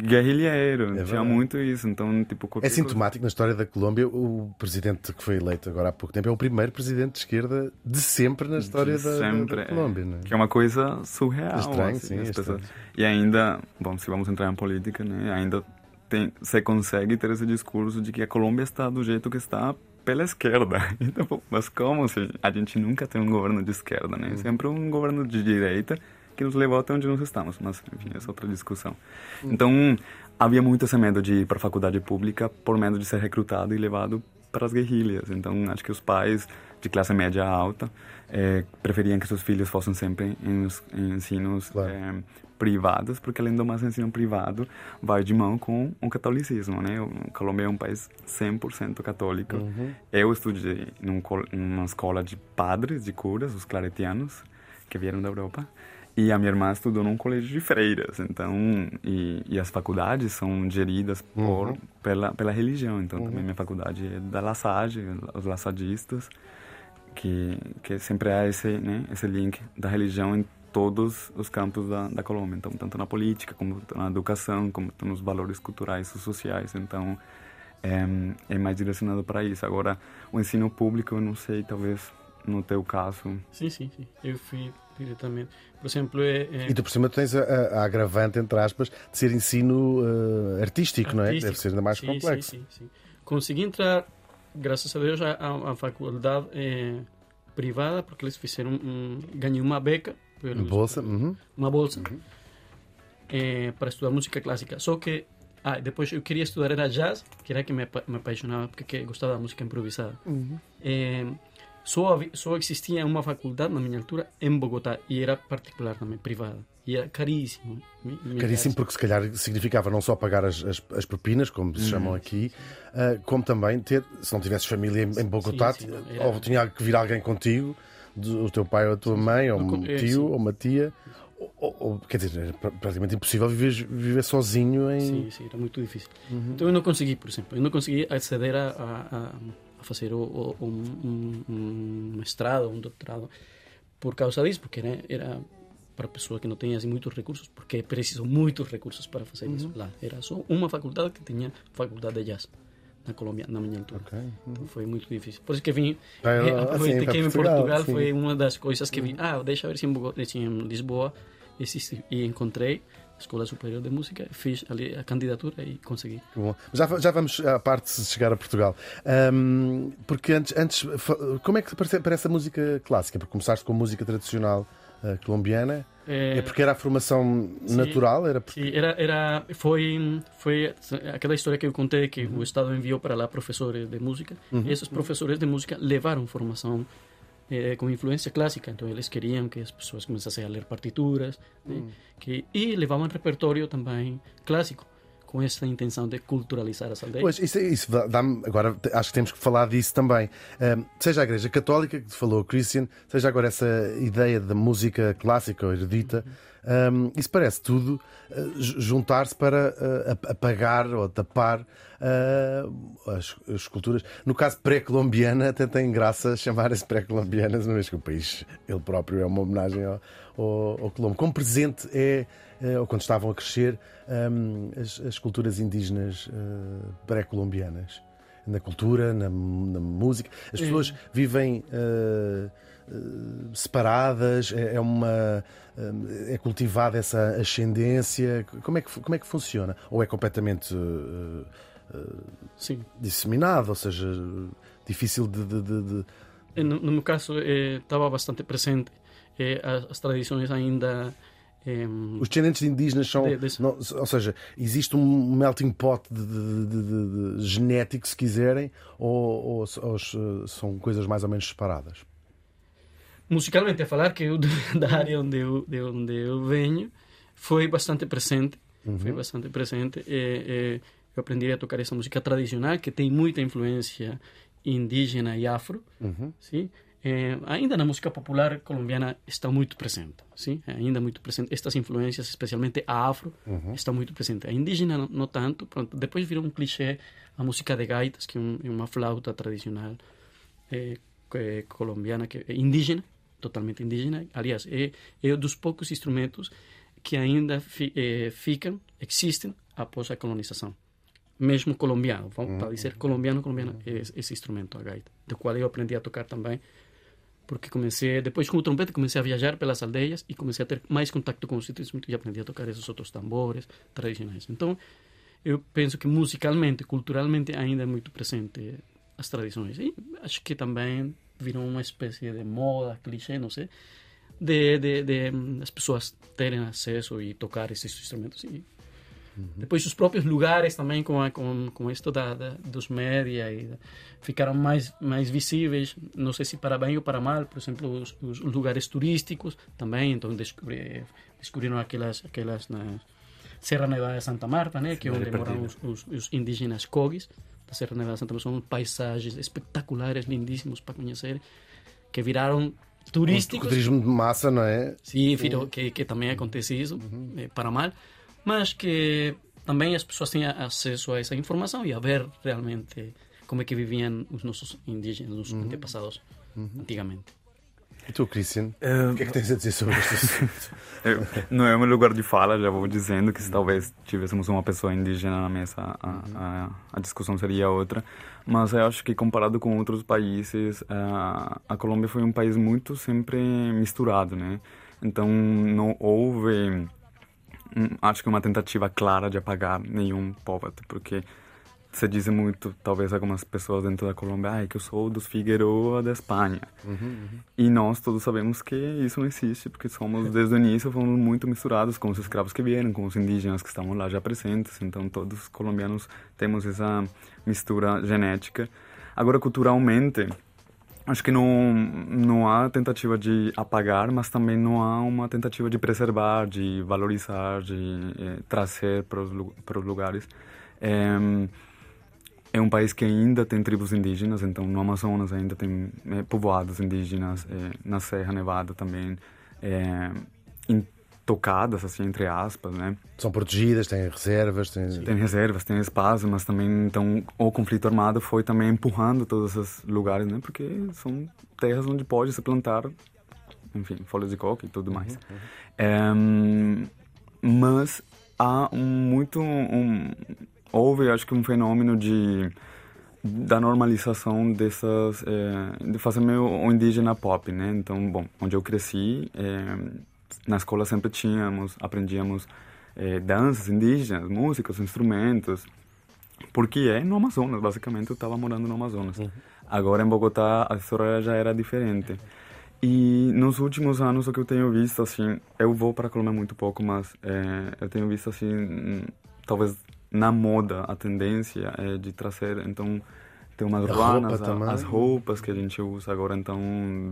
Guerrilheiro, tinha verdade. muito isso. Então, tipo, É sintomático na história da Colômbia. O presidente que foi eleito agora há pouco tempo é o primeiro presidente de esquerda de sempre na história da, da- sempre, da é. Colômbia. não é? Que é uma coisa surreal. Estranho, assim, sim, é pessoas- estranho. E ainda, bom, se vamos entrar em política, né? Ainda tem, você consegue ter esse discurso de que a Colômbia está do jeito que está pela esquerda. Então, mas como se a gente nunca tem um governo de esquerda, né? Sempre um governo de direita que nos levou até onde nós estamos. Mas, enfim, essa é outra discussão. Então, havia muito esse medo de ir para a faculdade pública por medo de ser recrutado e levado para as guerrilhas. Então, acho que os pais de classe média alta eh, preferiam que seus filhos fossem sempre em, em ensinos Claro. eh, privados, porque além do mais ensino privado vai de mão com o catolicismo, né? O Colômbia é um país 100% católico. Eu estudei num, numa escola de padres, de curas, os claretianos, que vieram da Europa. E a minha irmã estudou num colégio de freiras, então e, e as faculdades são geridas por pela pela religião, então também minha faculdade é da La Salle, os laçadistas, que que sempre há esse né, esse link da religião em todos os campos da, da Colômbia, então tanto na política como na educação, como nos valores culturais e sociais, então é, é mais direcionado para isso. Agora o ensino público, eu não sei, talvez no teu caso Sim, sim, sim. Eu fui diretamente. Por exemplo, é, é E tu por cima tens a, a- agravante, entre aspas, de ser ensino eh, artístico, não é? Deve ser ainda mais sim, complexo. Sim, sim, sim. Consegui entrar, graças a Deus, à faculdade eh, privada, porque eles fizeram um, ganhei uma beca, Bolsa? Uhum. uma bolsa, eh, para estudar música clássica. Só que ah, depois eu queria estudar era jazz, que era que me, me apaixonava, porque que gostava da música improvisada. Eh, só, só existia uma faculdade na minha altura em Bogotá e era particular também, privada. E era caríssimo. Caríssimo, porque se calhar significava não só pagar as, as, as propinas, como se chamam aqui, ah, como também ter, se não tivesses família em, em Bogotá, Sim, sim, era- ou tinha que vir alguém contigo, do- teu pai ou a tua mãe, ou um é, tio, ou uma tia. Ou, ou- quer dizer, era pra- praticamente impossível viver, viver sozinho em. Sim, sim, era muito difícil. Então eu não consegui, por exemplo, eu não consegui aceder a, a, a, fazer o, o, um, um, mestrado, um doutorado, por causa disso, porque né, era para pessoas que não têm assim, muitos recursos, porque é preciso muitos recursos para fazer isso lá. Era só uma faculdade que tinha faculdade de jazz na Colômbia, na minha altura. Ok. Então foi muito difícil. Por isso que vim, Ah, aproveitei sim, para que em Portugal, sim. foi uma das coisas que vim. Ah, deixa eu ver se em, se em Lisboa existe e encontrei a Escola Superior de Música, fiz ali a candidatura e consegui. Bom, já, já vamos à parte de chegar a Portugal. Um, porque antes, antes, como é que parece a música clássica? Porque começaste com música tradicional colombiana. É, é, porque era a formação sim, natural? Era, porque... sim, era, era foi, foi aquela história que eu contei que uhum. o Estado enviou para lá professores de música. Uhum. E esses professores de música levaram formação eh, com influência clássica, então eles queriam que as pessoas começassem a ler partituras né? que, e levavam repertório também clássico com essa intenção de culturalizar as aldeias. Pois, isso, isso agora acho que temos que falar disso também. Um, seja a Igreja Católica, que falou Christian, seja agora essa ideia da música clássica ou erudita, um, isso parece tudo uh, juntar-se para uh, apagar ou tapar uh, as, as, culturas. No caso pré-colombiana, até tem graça chamar-se pré-colombianas, uma vez que o país, ele próprio, é uma homenagem ao, ao, ao Colombo. Como presente é, ou quando estavam a crescer, um, as, as, culturas indígenas uh, pré-colombianas? Na cultura, na, na, música. As pessoas vivem separadas, é, é uma é cultivada essa ascendência? Como é que, como é que funciona? Ou é completamente uh, Sim. disseminado, ou seja, difícil de. de, de, de... No, no, meu caso, estava bastante presente. as, as, tradições ainda. Os descendentes de indígenas são. De, de... Não, ou seja, existe um melting pot de, genético, se quiserem, ou, ou, ou, são coisas mais ou menos separadas? Musicalmente, a falar que eu, da área onde eu, de onde eu venho, foi bastante presente. Uhum. Foi bastante presente. E, eu aprendi a tocar essa música tradicional que tem muita influência indígena e afro, uhum. sim? É, ainda na música popular colombiana está muito presente, sim? É ainda muito presente. Estas influências, especialmente a afro, uhum. está muito presente. A indígena não, não, tanto. Pronto, depois virou um clichê a música de gaitas, que é, um, é uma flauta tradicional é, é, colombiana, que é indígena, totalmente indígena. Aliás, é, é um dos poucos instrumentos que ainda fi, é, ficam, existem após a colonização mesmo colombiano, vamos uhum. dizer colombiano, colombiano, uhum. esse, esse, instrumento, a gaita, do qual eu aprendi a tocar também, porque comecei, depois com o trompete, comecei a viajar pelas aldeias e comecei a ter mais contato com os instrumentos e aprendi a tocar esses outros tambores tradicionais. Então, eu penso que musicalmente, culturalmente, ainda é muito presente as tradições. E acho que também virou uma espécie de moda, clichê, não sei, de, de, de, de as pessoas terem acesso e tocar esses instrumentos. E Uhum. Depois os próprios lugares também com a, com, com isto da, da dos média e ficaram mais mais visíveis, não sei se para bem ou para mal, por exemplo, os, os lugares turísticos também, então descobri, descobriram aquelas aquelas na Serra Nevada de Santa Marta, né, que é onde moram os, os, os indígenas cogis da Serra Nevada de Santa Marta, são paisagens espetaculares, lindíssimos para conhecer, que viraram turísticos. O turismo de massa, não é? Sim, virou, que, que também acontece isso, uhum. Eh, para mal mas que também as pessoas têm acesso a essa informação e a ver realmente como é que viviam os nossos indígenas, os uhum. antepassados uhum. antigamente. E tu, Christian, uh, o que é que tens a dizer sobre este assunto? não é o meu lugar de fala, já vou dizendo que se talvez tivéssemos uma pessoa indígena na mesa, a, a, a discussão seria outra. Mas eu acho que comparado com outros países, a, a Colômbia foi um país muito sempre misturado, né? Então não houve acho que uma tentativa clara de apagar nenhum povo, porque se diz muito, talvez algumas pessoas dentro da Colômbia, ah, que eu sou dos Figueroa da Espanha. Uhum, uhum. E nós todos sabemos que isso não existe, porque somos, desde o início, fomos muito misturados com os escravos que vieram, com os indígenas que estavam lá já presentes. Então, todos os colombianos temos essa mistura genética. Agora, culturalmente, Acho que não, não há tentativa de apagar, mas também não há uma tentativa de preservar, de valorizar, de eh, trazer para os, para os lugares. É, é um país que ainda tem tribos indígenas, então no Amazonas ainda tem é, povoados indígenas, é, na Serra Nevada também. É, tocadas, assim, entre aspas, né? São protegidas, têm reservas, têm... Tem reservas, tem espaço, mas também, então, o conflito armado foi também empurrando todos esses lugares, né? Porque são terras onde pode se plantar, enfim, folhas de coca e tudo mais. Uhum, uhum. É, mas há um muito... Um, houve, acho que um fenômeno de da normalização dessas é, de fazer meio o indígena pop né então bom onde eu cresci é, na escola sempre tínhamos, aprendíamos eh, danças indígenas, músicas, instrumentos, porque é no Amazonas, basicamente eu estava morando no Amazonas. Uhum. Agora em Bogotá a história já era diferente. E nos últimos anos o que eu tenho visto assim, eu vou para a Colômbia muito pouco, mas é, eu tenho visto assim, talvez na moda a tendência é de trazer então tem umas ruanas, as roupas que a gente usa agora então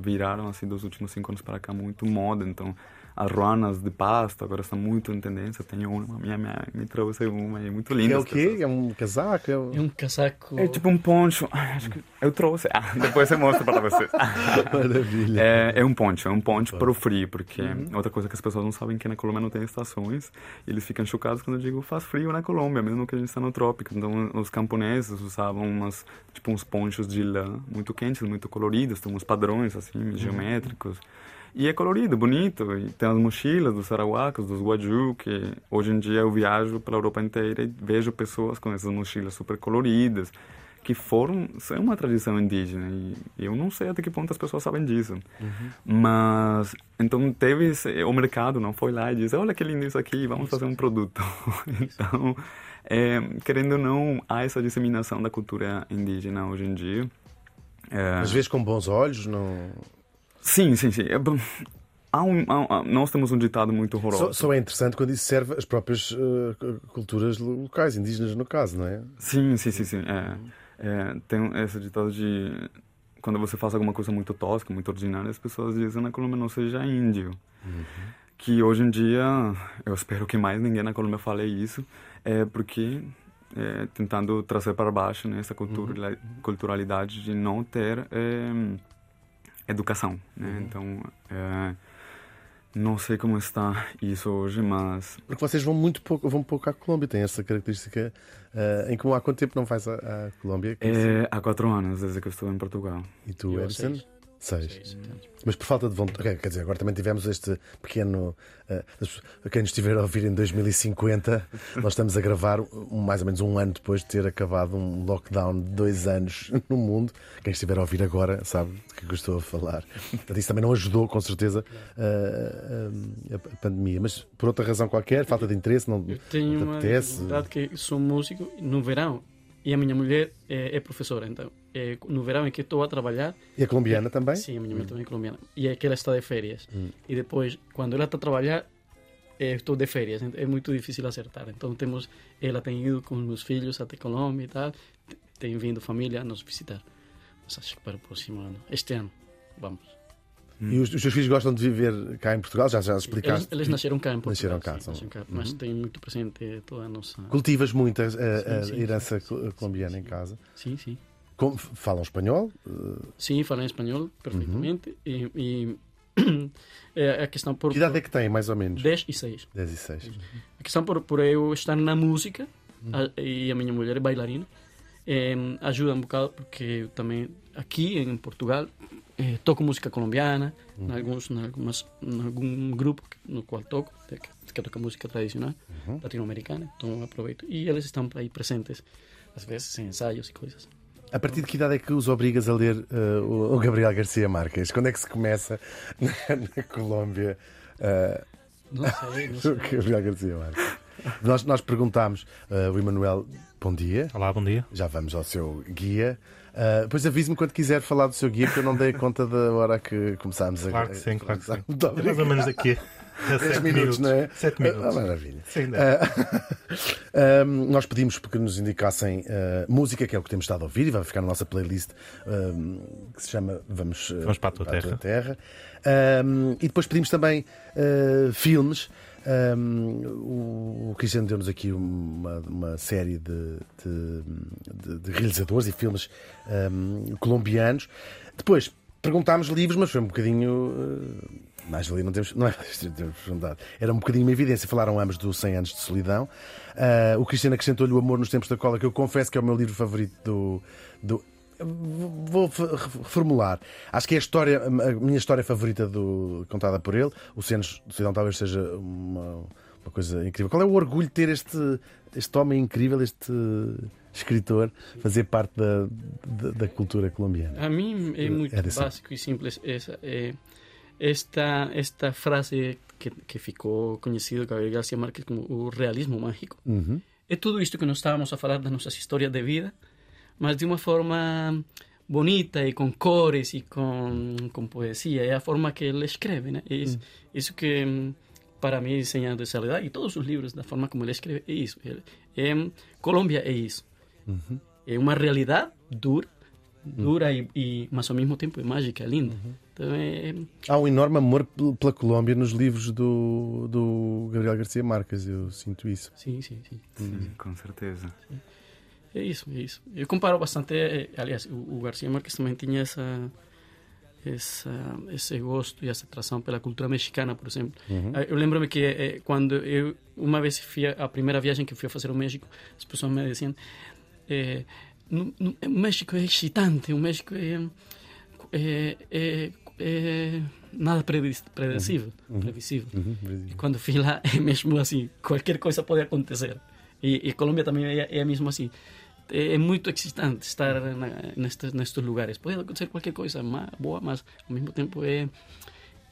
viraram assim dos últimos cinco anos para cá muito moda, então as ruanas de pasto agora estão muito em tendência. Tenho uma, minha mãe me trouxe uma, é muito linda. É o quê? É um casaco? É um casaco. É tipo um poncho. Acho que eu trouxe. Ah, depois eu mostro para vocês. Maravilha. É, é um poncho, é um poncho para o frio, porque uhum. outra coisa que as pessoas não sabem é que na Colômbia não tem estações. E eles ficam chocados quando eu digo faz frio na Colômbia, mesmo que a gente está no trópico. Então os camponeses usavam umas, tipo uns ponchos de lã muito quentes, muito coloridos, tem uns padrões assim, uhum. geométricos. E é colorido, bonito. E tem as mochilas dos sarawacos, dos guaju, que hoje em dia eu viajo pela Europa inteira e vejo pessoas com essas mochilas super coloridas, que foram, são uma tradição indígena. E eu não sei até que ponto as pessoas sabem disso. Uhum. Mas, então teve esse, o mercado, não foi lá e disse, olha que lindo isso aqui, vamos isso. fazer um produto. então, é, querendo ou não, há essa disseminação da cultura indígena hoje em dia. É... Às vezes com bons olhos, não... Sim, sim, sim. É há um, há, nós temos um ditado muito horroroso. Só, só, é interessante quando isso serve as próprias uh, culturas locais, indígenas no caso, não é? Sim, sim, sim, sim. É, é, tem esse ditado de quando você faz alguma coisa muito tosca, muito ordinária, as pessoas dizem na Colômbia não seja índio. Uhum. Que hoje em dia, eu espero que mais ninguém na Colômbia fale isso, é porque é, tentando trazer para baixo né, essa cultura, uhum. culturalidade de não ter é, educação, né? Uhum. Então, é, não sei como está isso hoje, mas... Porque vocês vão muito pouco, vão pouco à Colômbia, tem essa característica uh, em comum. Há quanto tempo não vais à, à Colômbia? É, há quatro anos, desde que eu estou em Portugal. E tu, Edson? Seis. Seis. Mas por falta de vontade. Quer dizer, agora também tivemos este pequeno. Uh, quem nos estiver a ouvir em 2050, nós estamos a gravar mais ou menos um ano depois de ter acabado um lockdown de dois anos no mundo. Quem estiver a ouvir agora sabe do que eu estou a falar. Portanto, isso também não ajudou, com certeza, uh, a, pandemia. Mas por outra razão qualquer, falta de interesse, não, eu tenho não te apetece. uma que sou músico no verão e a minha mulher é, é professora, então é, no verão em que estou a trabalhar. E a colombiana também? Sim, a minha mulher também é colombiana. E é que ela está de férias. Hum. E depois, quando ela está a trabalhar, é, estou de férias. É muito difícil acertar. Então temos, ela tem ido com os meus filhos até Colômbia e tal. Tem vindo família a nos visitar. Mas acho que para o próximo ano, este ano, vamos. E os, os seus filhos gostam de viver cá em Portugal? Já, já explicaste? Eles, eles nasceram cá em Portugal. Nasceram cá, sim, nasceram cá mas uhum. têm muito presente toda a nossa. Cultivas muito a, a, sim, sim, a herança sim, colombiana em casa? Sim, sim. Como, falam espanhol? Sim, falam espanhol perfeitamente. Uhum. E, e é a questão por. Que idade é que têm, mais ou menos? 10 e 6. 10 e 6. Uhum. A questão por, por eu estar na música, uhum. a, e a minha mulher é bailarina, é, ajuda um bocado, porque eu também, aqui em Portugal, é, toco música colombiana, uhum. em, alguns, em, algumas, em algum grupo no qual toco, que, que toca música tradicional uhum. latino-americana, então aproveito. E eles estão aí presentes, às vezes, em ensaios e coisas. A partir de que idade é que os obrigas a ler uh, o Gabriel Garcia Marques? Quando é que se começa na, na Colômbia? Uh, não sei, não sei. o Gabriel Garcia Marques. Nós, nós perguntámos, uh, o Emanuel, bom dia. Olá, bom dia. Já vamos ao seu guia. Uh, depois avise-me quando quiser falar do seu guia, porque eu não dei conta da hora que começámos a. Claro que sim, claro que sim. É mais ou menos aqui. 10 minutos, não é? 7 minutos. Ah, maravilha. Sim, uh, nós pedimos que nos indicassem uh, música, que é o que temos estado a ouvir, e vai ficar na nossa playlist que se chama Vamos, Vamos para a Tua para Terra. A tua terra. e depois pedimos também filmes. Um, o, o Cristiano deu-nos aqui uma, uma série de, de, de, de, realizadores e filmes um, colombianos. Depois perguntámos livros, mas foi um bocadinho. Uh, mais ali não temos, não é, temos. Era um bocadinho uma evidência. Falaram ambos do 100 anos de solidão. Uh, o Cristiano acrescentou-lhe o Amor nos Tempos da Cola, que eu confesso que é o meu livro favorito do. do vou reformular. Acho que é a história, a minha história favorita do, contada por ele. O 100 anos de solidão talvez seja uma, uma coisa incrível. Qual é o orgulho de ter este, este homem incrível, este escritor, fazer parte da, da, da cultura colombiana? A mim é muito é básico e simples. Essa é esta, esta frase que, que ficou conhecida, Gabriel Garcia Marques, como o realismo mágico. Uhum. É tudo isto que nós estávamos a falar das nossas histórias de vida, mas de uma forma bonita e com cores e com, com poesia. É a forma que ele escreve, né? É isso, Hum. isso que hum, para mim Senhor de Soledad e todos os livros, da forma como ele escreve, é isso. Ele- é, Colômbia é isso. Uhum. É uma realidade dura, dura e, e, mas ao mesmo tempo é mágica, é linda. Uhum. Então é, Há um enorme amor pel- pela Colômbia nos livros do, do Gabriel Garcia Marques, eu sinto isso. sim, sim, sim. Sim, com certeza. É isso, é isso. Eu comparo bastante, eh, aliás, o, o Garcia Marques também tinha essa, essa, esse gosto e essa atração pela cultura mexicana, por exemplo. Eh, Eu lembro-me que eh, quando eu, uma vez fui, a a primeira viagem que fui a fazer ao México, as pessoas me diziam, eh, no, no, o México é excitante, o México é, é, é, é nada previs- predecível, previsível. Uhum, Brasil. E quando fui lá, é mesmo assim, qualquer coisa pode acontecer. E, e Colômbia também é, é mesmo assim. É, é muito excitante estar na, nestes, nestes lugares. Pode acontecer qualquer coisa má, boa, mas ao mesmo tempo é,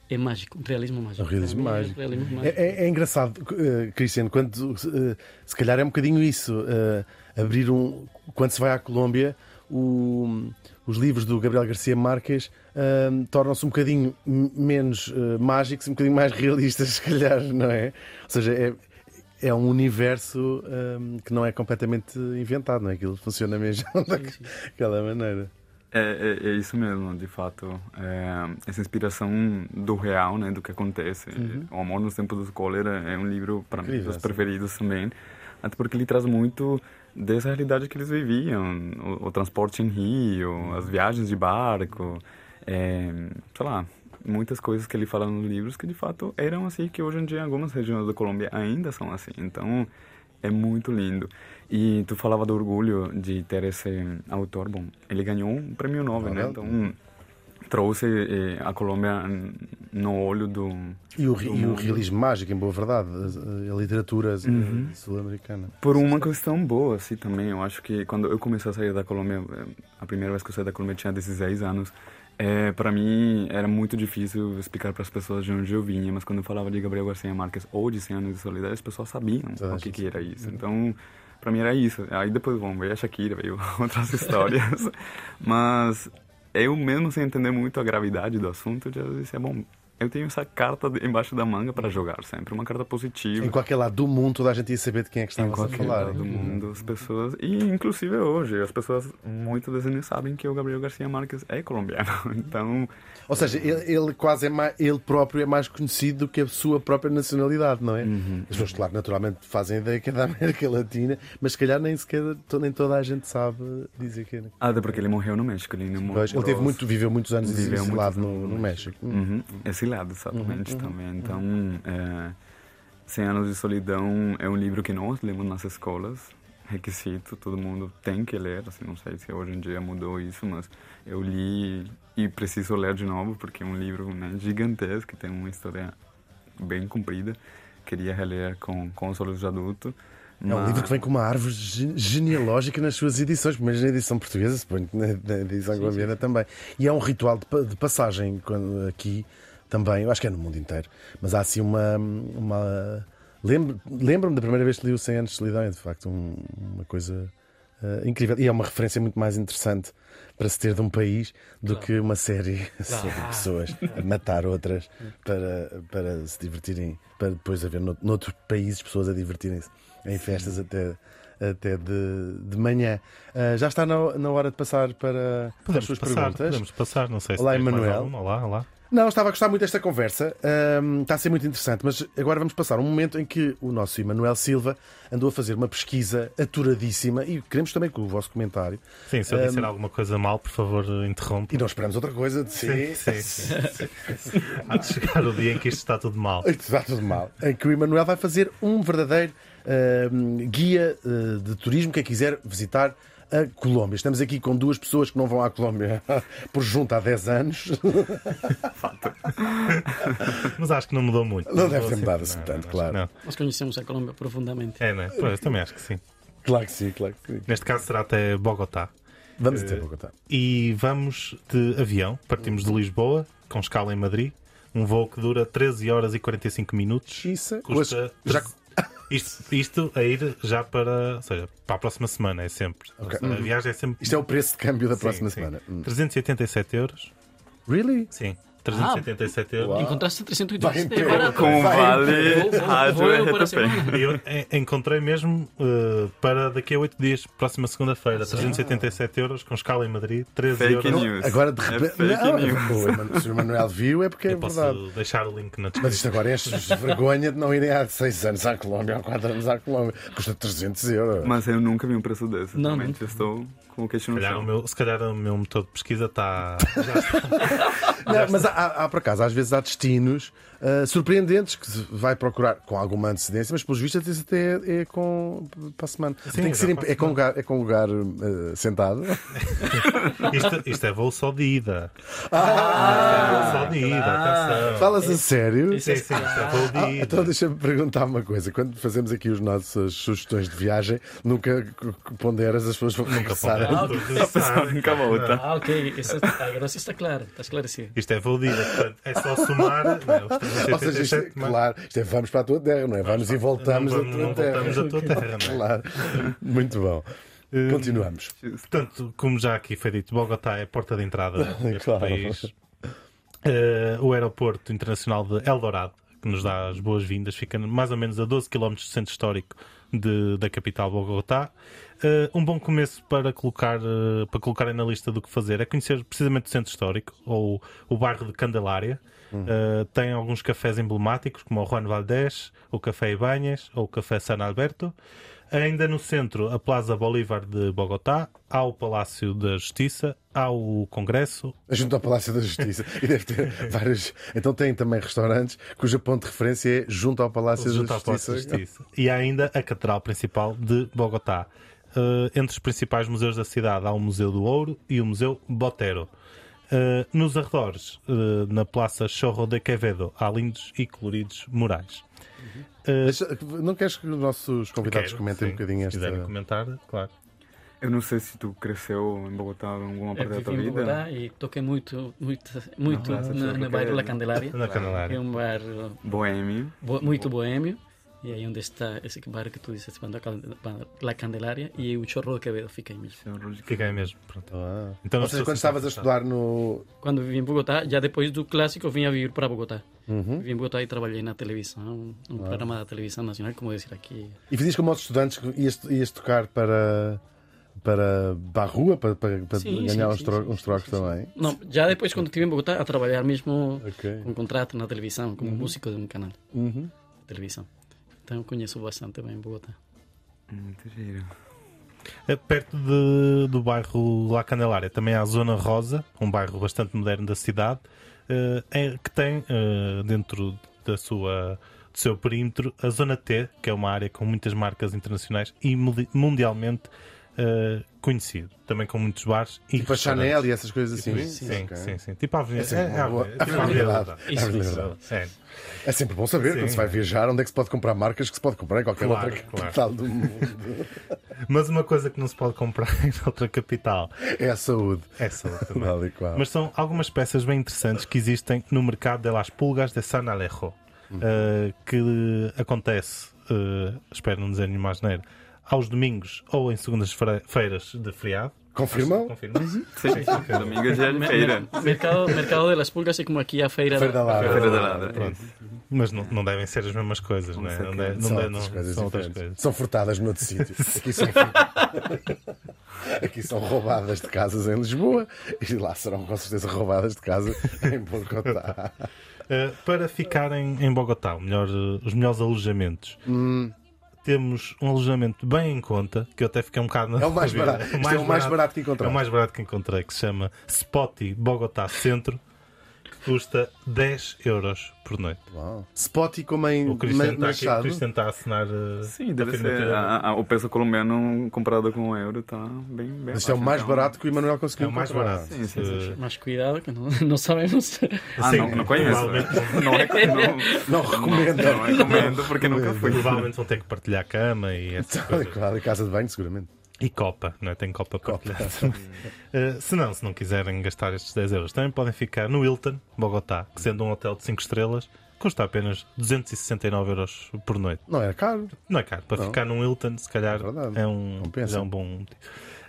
é mágico, um realismo mágico. É um realismo mim, mágico. É, um realismo É, mágico. é- é engraçado, eh, Cristiano, quando eh, se calhar é um bocadinho isso, eh, abrir um. Quando se vai à Colômbia, o- os livros do Gabriel Garcia Marques eh, tornam-se um bocadinho menos eh, mágicos e um bocadinho mais realistas, se calhar, não é? Ou seja, é, é um universo que não é completamente inventado, não é? Aquilo funciona mesmo daquela maneira. É, é, é isso mesmo, de fato. É, essa inspiração do real, né, do que acontece. O Amor nos Tempos do Cólera é um livro, para mim, dos preferidos também. Até porque ele traz muito dessa realidade que eles viviam. O, o transporte em rio, as viagens de barco, é, sei lá, muitas coisas que ele fala nos livros que de fato eram assim, que hoje em dia em algumas regiões da Colômbia ainda são assim. Então, é muito lindo. E tu falava do orgulho de ter esse autor. Bom, ele ganhou um prêmio Nobel, né? Então, trouxe eh, a Colômbia no olho do... E o, do e o realismo mágico, em boa verdade, a, a literatura eh, Uhum. sul-americana. Por uma questão boa, assim, também. Eu acho que quando eu comecei a sair da Colômbia, eh, a primeira vez que eu saí da Colômbia tinha 16 anos, é, para mim era muito difícil explicar para as pessoas de onde eu vinha, mas quando eu falava de Gabriel Garcia Marques ou de 100 anos de solidariedade, as pessoas sabiam Toda o que, que era isso. Então, para mim era isso. Aí depois, vamos ver a Shakira, veio outras histórias. mas eu mesmo sem entender muito a gravidade do assunto, já disse, é bom, eu tenho essa carta embaixo da manga para jogar sempre, uma carta positiva. Em qualquer lado do mundo, toda a gente ia saber de quem é que estava a qualquer falar. lugar do mundo, as pessoas, e inclusive hoje, as pessoas muitas vezes nem sabem que o Gabriel Garcia Marques é colombiano. Então, Ou seja, ele, ele quase é mais, ele próprio é mais conhecido do que a sua própria nacionalidade, não é? Uhum. As pessoas, claro, naturalmente fazem ideia que é da América Latina, mas se calhar nem sequer nem toda a gente sabe dizer que é. até porque ele morreu no México, ele não Pois, ele teve muito, viveu muitos anos Viveu exilado muitos no, anos no no México. Hum. Uhum, exilado, exatamente, também. Então, é, 100 Anos de Solidão é um livro que nós lemos nas escolas, requisito, todo mundo tem que ler, assim, não sei se hoje em dia mudou isso, mas eu li e preciso ler de novo, porque é um livro né, gigantesco, tem uma história bem comprida, queria reler com, com os olhos de adulto. É um livro que vem com uma árvore ge- genealógica nas suas edições, mas na edição portuguesa, suponho que na, na edição colombiana também. E é um ritual de, de passagem quando, aqui também, eu acho que é no mundo inteiro, mas há assim uma. uma lembro- Lembro-me da primeira vez que li o 100 anos de solidão, é de facto um- uma coisa eh, incrível. E é uma referência muito mais interessante para se ter de um país do que uma série sobre pessoas a matar outras para, para se divertirem, para depois haver no, noutros países pessoas a divertirem-se em festas até, até de, de manhã. Ah, já está na, na hora de passar para, para as Podemos suas passar, perguntas. podemos passar, não sei se Olá, Emanuel. Olá, olá. Não, estava a gostar muito desta conversa. Ahm, está a ser muito interessante, mas agora vamos passar um momento em que o nosso Emanuel Silva andou a fazer uma pesquisa aturadíssima e queremos também com o vosso comentário. Sim, se eu disser alguma coisa mal, por favor, interrompe. E não esperamos outra coisa de si. Sim, sim, sim. Há de chegar o dia em que isto está tudo mal. Está tudo mal. Em que o Emanuel vai fazer um verdadeiro ahm, guia ah, de turismo. Quem quiser visitar a Colômbia. Estamos aqui com duas pessoas que não vão à Colômbia por junto há 10 anos. Mas acho que não mudou muito. Não deve mudou ter mudado assim não, tanto, claro. Não. Nós conhecemos a Colômbia profundamente. É, né? Pois, também acho que sim. Claro que sim, claro que sim. Neste caso será até Bogotá. Vamos até Bogotá. E vamos de avião. Partimos de Lisboa, com escala em Madrid. Um voo que dura 13 horas e 45 minutos. Isso. Custa. Já- Isto, isto a ir já para. Ou seja, para a próxima semana, é sempre. Ok. A viagem é sempre. Isto é o preço de câmbio da Sim, próxima sim. semana. Hum. 387 euros. Really? Sim, 377 euros. Uau. Encontraste 380 Vai em é pé. barato. Com Vai, vale rádio é RTP. Eu encontrei mesmo eh, para daqui a 8 dias, próxima segunda-feira, 377 euros, com escala em Madrid, 13 Fake euros. news. Agora de É repente. fake não, se o Manuel viu é porque é Eu posso verdade. deixar o link na Mas descrição. isto agora enche vergonha de não irem há 6 anos à Colômbia ou 4 anos à Colômbia. Custa 300 euros. Mas eu nunca vi um preço desse. Não, realmente. Eu estou com o queixo Se no calhar, o chão. meu, se calhar o meu motor de pesquisa está. Não, mas há, há, há, por acaso, às vezes há destinos ah, surpreendentes que se vai procurar com alguma antecedência, mas pelos vistos até- até é com para a semana. Sim, Tem que ser em- é com lugar, é com lugar ah, sentado. Isto, isto é voo só de ida. Ah, só de ida, atenção. Falas a sério? Isso Sim, sim, isto é voo Ah, de ida. então deixa-me perguntar uma coisa. Quando fazemos aqui as nossas sugestões de viagem, nunca ponderas as pessoas vão Nunca regressar. pode. A pessoa nunca volta. Ah, ok. Isso, agora sim está claro. Está esclarecido. Isto é portanto, é só somar né, os Ou seja, isto é, 377 mais- claro, isto é vamos para a tua terra, não é? Vamos e voltamos não, tua não terra. voltamos à tua terra, não é? Claro. Muito bom. Hum, Continuamos. Portanto, como já aqui foi dito, Bogotá é a porta de entrada deste Claro. país. Eh, o aeroporto internacional de Eldorado, que nos dá as boas-vindas, fica mais ou menos a 12 km do centro histórico de- da capital Bogotá. Eh, um bom começo para colocar eh, para colocarem na lista do que fazer é conhecer precisamente o centro histórico ou o bairro de Candelária. Eh, tem alguns cafés emblemáticos como o Juan Valdés, o Café Ibanhas ou o Café San Alberto. Ainda no centro, a Plaza Bolívar de Bogotá, há o Palácio da Justiça, há o Congresso, Junto ao Palácio da Justiça. E deve ter vários. Então tem também restaurantes cujo ponto de referência é junto ao Palácio junto da ao Palácio Justiça. da Justiça. E há ainda a Catedral Principal de Bogotá. Eh, entre os principais museus da cidade há o Museu do Ouro e o Museu Botero. Eh, nos arredores, eh, na Praça Chorro de Quevedo, há lindos e coloridos murais. Deixa- Não queres que os nossos convidados quero, comentem sim. um bocadinho Se esta. quiserem comentar, claro. Eu não sei se tu cresceu em Bogotá em alguma parte da tua vivi em vida. Bogotá e toquei muito, muito, muito você no, bairro La pequeno. Candelaria. Na É Candelária. um bairro Boêmio. bo- muito boêmio. E aí onde está esse bairro que tu disseste, quando La Candelaria e o Chorro de Quevedo fica aí mesmo. Fica aí mesmo. Pronto. Ah. Então, Ou seja, quando estavas a estudar no. Quando vivi em Bogotá, já depois do clássico, vim a vivir para Bogotá. Uhum. Vivi em Bogotá e trabalhei na televisão, um programa da televisão nacional, como dizer aqui. E fazias como aos estudantes que ias, ias tocar para. Para, para a rua, para, para, para Sim, ganhar sim, uns, tro- sim, uns trocos sim, sim. também. Não, já depois quando estive em Bogotá a trabalhar mesmo Ok. com contrato na televisão, como músico de um canal Uhum. de televisão. Então eu conheço bastante bem Bogotá. Muito giro. É Perto de- do bairro La Candelária também há a Zona Rosa, um bairro bastante moderno da cidade, eh, é- que tem eh, dentro da sua, do seu perímetro a Zona T, que é uma área com muitas marcas internacionais e mundialmente eh, conhecido. Também com muitos bares e Tipo a. Chanel e essas coisas assim. Sim, Ok. sim, sim. Tipo a Avenida. É sempre é, uma é, boa- é, é tipo a Avenida. É sempre bom saber Sim. quando se vai viajar onde é que se pode comprar marcas que se pode comprar em qualquer Claro, outra claro. capital do mundo. Mas uma coisa que não se pode comprar em outra capital É a saúde. é essa também. Tal e qual. Mas são algumas peças bem interessantes que existem no mercado de las pulgas de San Alejo, eh, que acontece, eh, espero não dizer nenhuma asneira, aos domingos ou em segundas-feiras de feriado. Confirmam? Confirma? Sim, domingo é feira. Mercado, mercado de las Pulgas é como aqui a feira, Feira da Lara. Feira da Lara. Pronto. Mas não, não devem ser as mesmas coisas, não é? Não, deve- não São deve- outras não- coisas são outras diferentes. coisas. São furtadas noutro sítio. Aqui são... Aqui são roubadas de casas em Lisboa e lá serão com certeza roubadas de casa em Bogotá. Uh, para ficarem em Bogotá, o melhor, os melhores alojamentos, Hum. Temos um alojamento bem em conta, que eu até fiquei um bocado na É o mais barato. Isto é o mais barato que É encontramos. o mais barato que encontrei, que se chama Spotty Bogotá Centro, custa 10 euros por noite. Uau. Spotty como em O está aqui, o Machado. Cristiano está a assinar. uh, Sim, deve ser. afirmativamente. a- a- o peso colombiano comparado com o euro tá bem, bem Isto é o mais então- barato que o Emanuel É conseguiu o mais barato. Sim, sim, sim. Mas cuidado que não, não sabemos. Ah, Sim, não, não conheço. provavelmente- Não, rec- não, Não recomendo. não recomendo porque nunca fui. Provavelmente vão ter que partilhar a cama e essas Tal e coisas. qual, e casa de banho, seguramente. E Copa, não é? Tem Copa partilhada. Uh, se não, se não quiserem gastar estes 10 euros, também podem ficar no Hilton, Bogotá, que sendo um hotel de 5 estrelas, custa apenas 269 euros por noite. Não é caro, Não é caro. Para Não. ficar num Hilton, se calhar, verdade. é um, Compensa. é um bom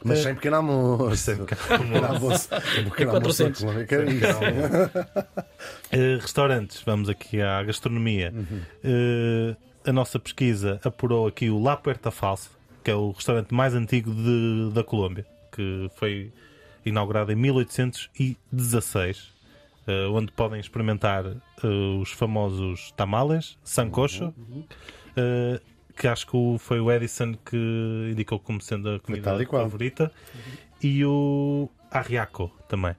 mas Eh, sem pequeno almoço. sem pequeno almoço. Pequeno É 400. almoço, que é isso? Uh, restaurantes, vamos aqui à gastronomia. Uh, a nossa pesquisa apurou aqui o La Puerta Falsa, que é o restaurante mais antigo de- da Colômbia, que foi inaugurado em 1816, uh, onde podem experimentar uh, os famosos tamales, sancocho, uh, que acho que foi o Edison que indicou como sendo a comida favorita, e o arriaco também.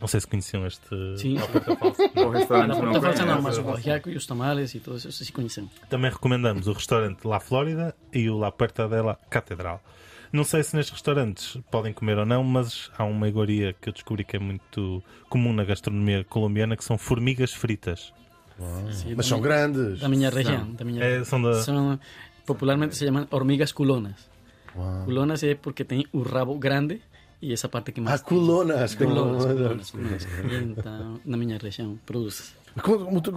Não sei se conheciam este Sim. Falsa. O restaurante Na não não, mas o barriaco e os tamales e todos isso se conhecem. Também recomendamos o restaurante La Flórida e o La Puerta de la Catedral. Não sei se nestes restaurantes podem comer ou não, mas há uma iguaria que eu descobri que é muito comum na gastronomia colombiana, que são formigas fritas. Sim, Mas são grandes. Da minha região. Da minha É, são da... Son- popularmente se llaman hormigas culonas. Culonas é porque tem o rabo grande e essa parte que mais. colonas. que Culonas, não- culonas, culonas. E então, na minha região, produz.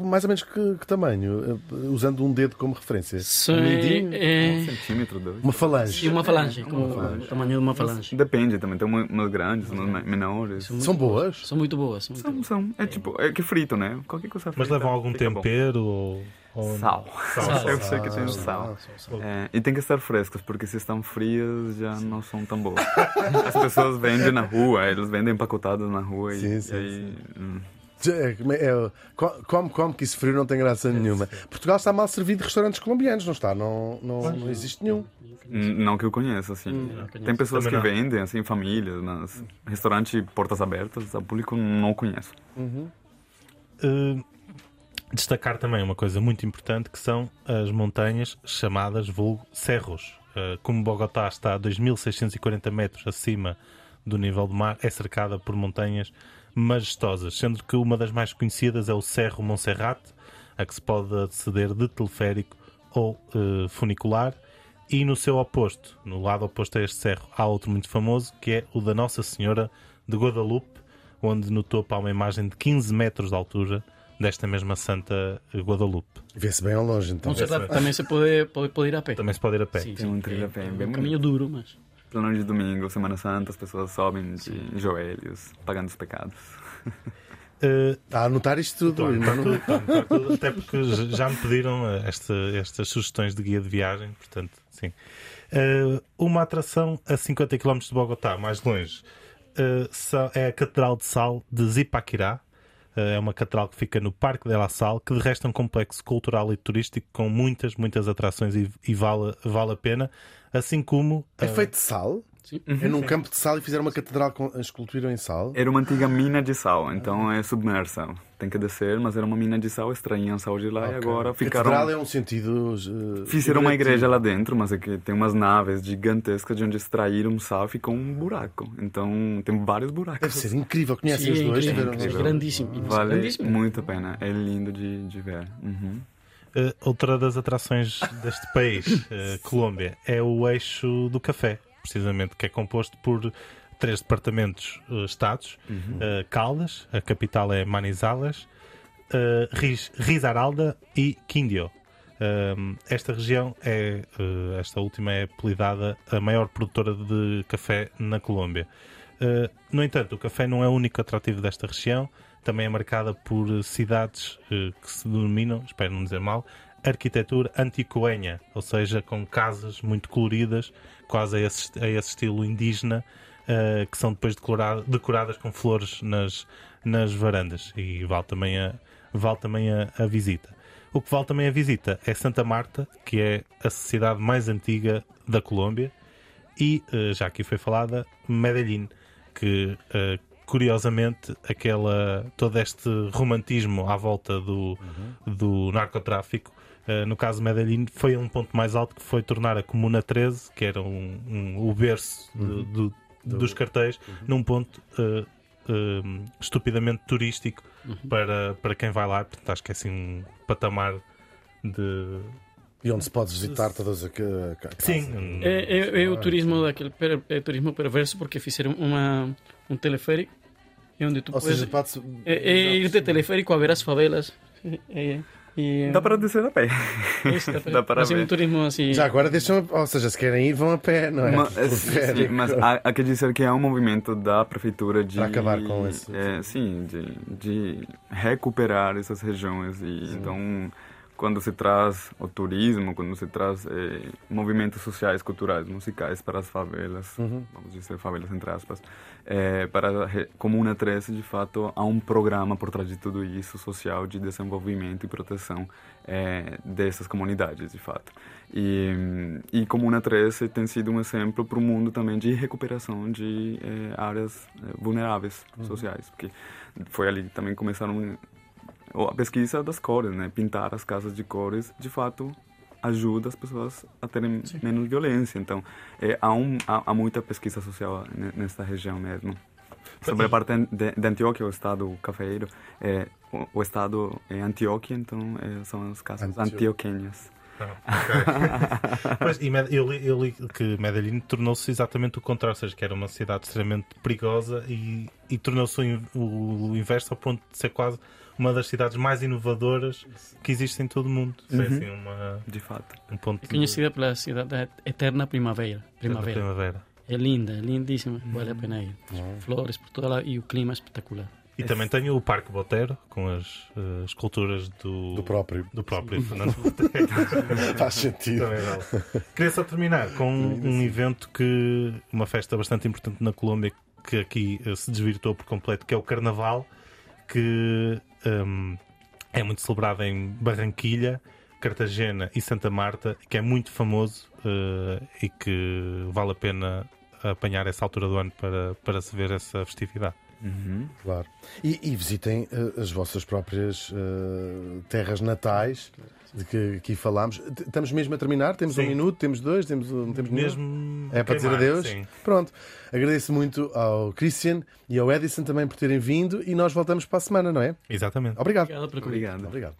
Mais ou menos que, que tamanho? Eh, Usando um dedo como referência. São, Medinho? Um é, centímetro, dois. Uma falange. e uma falange, como o tamanho de uma falange. Depende também, tem uma- umas grandes, umas me- menores. São boas? São muito boas. São muito São, boas. são. É tipo, é que frito, né? Qualquer coisa frita. Mas levam algum tempero ou... ou- Sal. Sal. Eu sei que tem sal. É, e tem que estar frescas, porque se estão frias já não são tão boas. As pessoas vendem na rua, eles vendem empacotados na rua e, Sim, e sim, aí. hum. É, como é, é, co- come, come, que isso frio não tem graça nenhuma. Portugal está mal servido de restaurantes colombianos, não está? Não, não, não existe nenhum. Hum, Não que eu conheça, assim. não conheço. Tem pessoas Também que não. vendem, assim, famílias, mas restaurante portas abertas, o público não conheço. Uh, destacar também uma coisa muito importante que são as montanhas chamadas vulgo cerros. Uh, como Bogotá está a 2.640 metros acima do nível do mar, é cercada por montanhas majestosas, sendo que uma das mais conhecidas é o Cerro Monserrat, a que se pode aceder de teleférico ou uh, funicular. E no seu oposto, no lado oposto a este cerro, há outro muito famoso, que é o da Nossa Senhora de Guadalupe, onde no topo há uma imagem de 15 metros de altura desta mesma Santa Guadalupe. Vê-se bem ao longe, então. Certeza, também se pode, pode, pode ir a pé. Também se pode ir a pé. Sim, Tem sim. um trilho a pé bem um caminho duro, mas. Plano de domingo, Semana Santa, as pessoas sobem de joelhos, pagando os pecados. Uh, A anotar isto tudo, Estou anotar tudo, anotar tudo, até porque já me pediram uh, esta- estas sugestões de guia de viagem, portanto, sim. Uh, uma atração a 50 km de Bogotá, mais longe, uh, é a Catedral de Sal de Zipaquirá. Uh, é uma catedral que fica no Parque de La Sal, que de resto é um complexo cultural e turístico com muitas, muitas atrações e, e vale, vale a pena. Assim como É uh, feito de sal? Sim. É num campo de sal e fizeram uma catedral com escultura em sal? Era uma antiga mina de sal, então é submersa. Tem que descer, mas era uma mina de sal, extraíam sal de lá e agora ficaram... Catedral é um sentido. uh, Fizeram uma igreja lá dentro, mas é que tem umas naves gigantescas de onde extraíram sal ficou um buraco. Então tem vários buracos. Deve ser incrível. Conhecem Sim, os é dois? incrível. Tiveram- É grandíssimo. Vale grandíssimo. muito a pena. É lindo de, de ver. Uhum. Uh, outra das atrações deste país, uh, Colômbia, é o eixo do café, precisamente, que é composto por três departamentos uh, estados: uh, Caldas, a capital é Manizales, uh, Riz- Risaralda e Quindio. Um, esta região é, esta última é apelidada a maior produtora de café na Colômbia. No entanto, o café não é o único atrativo desta região, também é marcada por cidades que se denominam, espero não dizer mal, arquitetura anticoenha, ou seja, com casas muito coloridas, quase a esse, a esse estilo indígena, uh, que são depois decora- decoradas com flores nas, nas varandas. E vale também, a, vale também a, a visita. O que vale também a visita é Santa Marta, que é a cidade mais antiga da Colômbia, e, eh, já aqui foi falada, Medellín, que eh, curiosamente aquela, todo este romantismo à volta do, do narcotráfico, eh, no caso de Medellín, foi um ponto mais alto que foi tornar a Comuna 13, que era um, um- o berço de- do- dos cartéis, num ponto eh, eh, estupidamente turístico para, para quem vai lá. Portanto, acho que é assim um patamar de E onde se pode visitar todas as ca- ca- casas. Sim, É, é, é o turismo daquele per, é turismo perverso porque fizeram uma, um teleférico e onde tu Ou podes seja, pode-se. é, é ir de teleférico a ver as favelas. É, e, Dá para descer a pé. é isso, dá para, dá para um turismo assim. Já agora deixam. Ou seja, se querem ir, vão a pé, não é? Mas, sim, sim, mas há, há que dizer que é um movimento da prefeitura de Para acabar com esse- é, sim de, de recuperar essas regiões e então quando se traz o turismo quando se traz eh, movimentos sociais culturais musicais para as favelas Uhum. vamos dizer favelas entre aspas eh, para a re- Comuna 13 de fato há um programa por trás de tudo isso social de desenvolvimento e proteção eh, dessas comunidades de fato e, e Comuna 13 tem sido um exemplo para o mundo também de recuperação de eh, áreas eh, vulneráveis sociais porque foi ali que também começaram a pesquisa das cores, né? Pintar as casas de cores, de fato, ajuda as pessoas a terem menos violência. Então, é, há, um, há, há muita pesquisa social ne- nesta região mesmo. Sobre a parte de, de Antioquia, o estado cafeiro, é, o, o estado é Antioquia, então é, são as casas Antio- antioquenhas. ok. Pois, e eu, li, eu li que Medellín tornou-se exatamente o contrário, ou seja, que era uma cidade extremamente perigosa e, e tornou-se o, in- o inverso ao ponto de ser quase uma das cidades mais inovadoras que existe em todo o mundo. Foi assim uma, De fato. um ponto É conhecida pela cidade da eterna primavera. de primavera. primavera. É linda, é lindíssima. Vale a pena ir. Flores por toda lá e o clima é espetacular. E também tenho o Parque Botero, com as eh, esculturas do, Do próprio. do próprio Fernando Botero. Faz sentido. Queria só terminar com um evento que. uma festa bastante importante na Colômbia que aqui eh, se desvirtuou por completo, que é o Carnaval, que hum, é muito celebrado em Barranquilha, Cartagena e Santa Marta, que é muito famoso eh, e que vale a pena apanhar essa altura do ano para, para se ver essa festividade. Claro. E, e visitem eh, as vossas próprias eh, terras natais de que aqui falámos. Estamos mesmo a terminar? Temos um Sim. minuto? Temos dois? Temos, um- não temos nenhum? Mesmo. É para dizer adeus? sim. Pronto. Agradeço muito ao Christian e ao Edison também por terem vindo e nós voltamos para a semana, não é? Exatamente. Obrigado. Obrigado. Obrigado.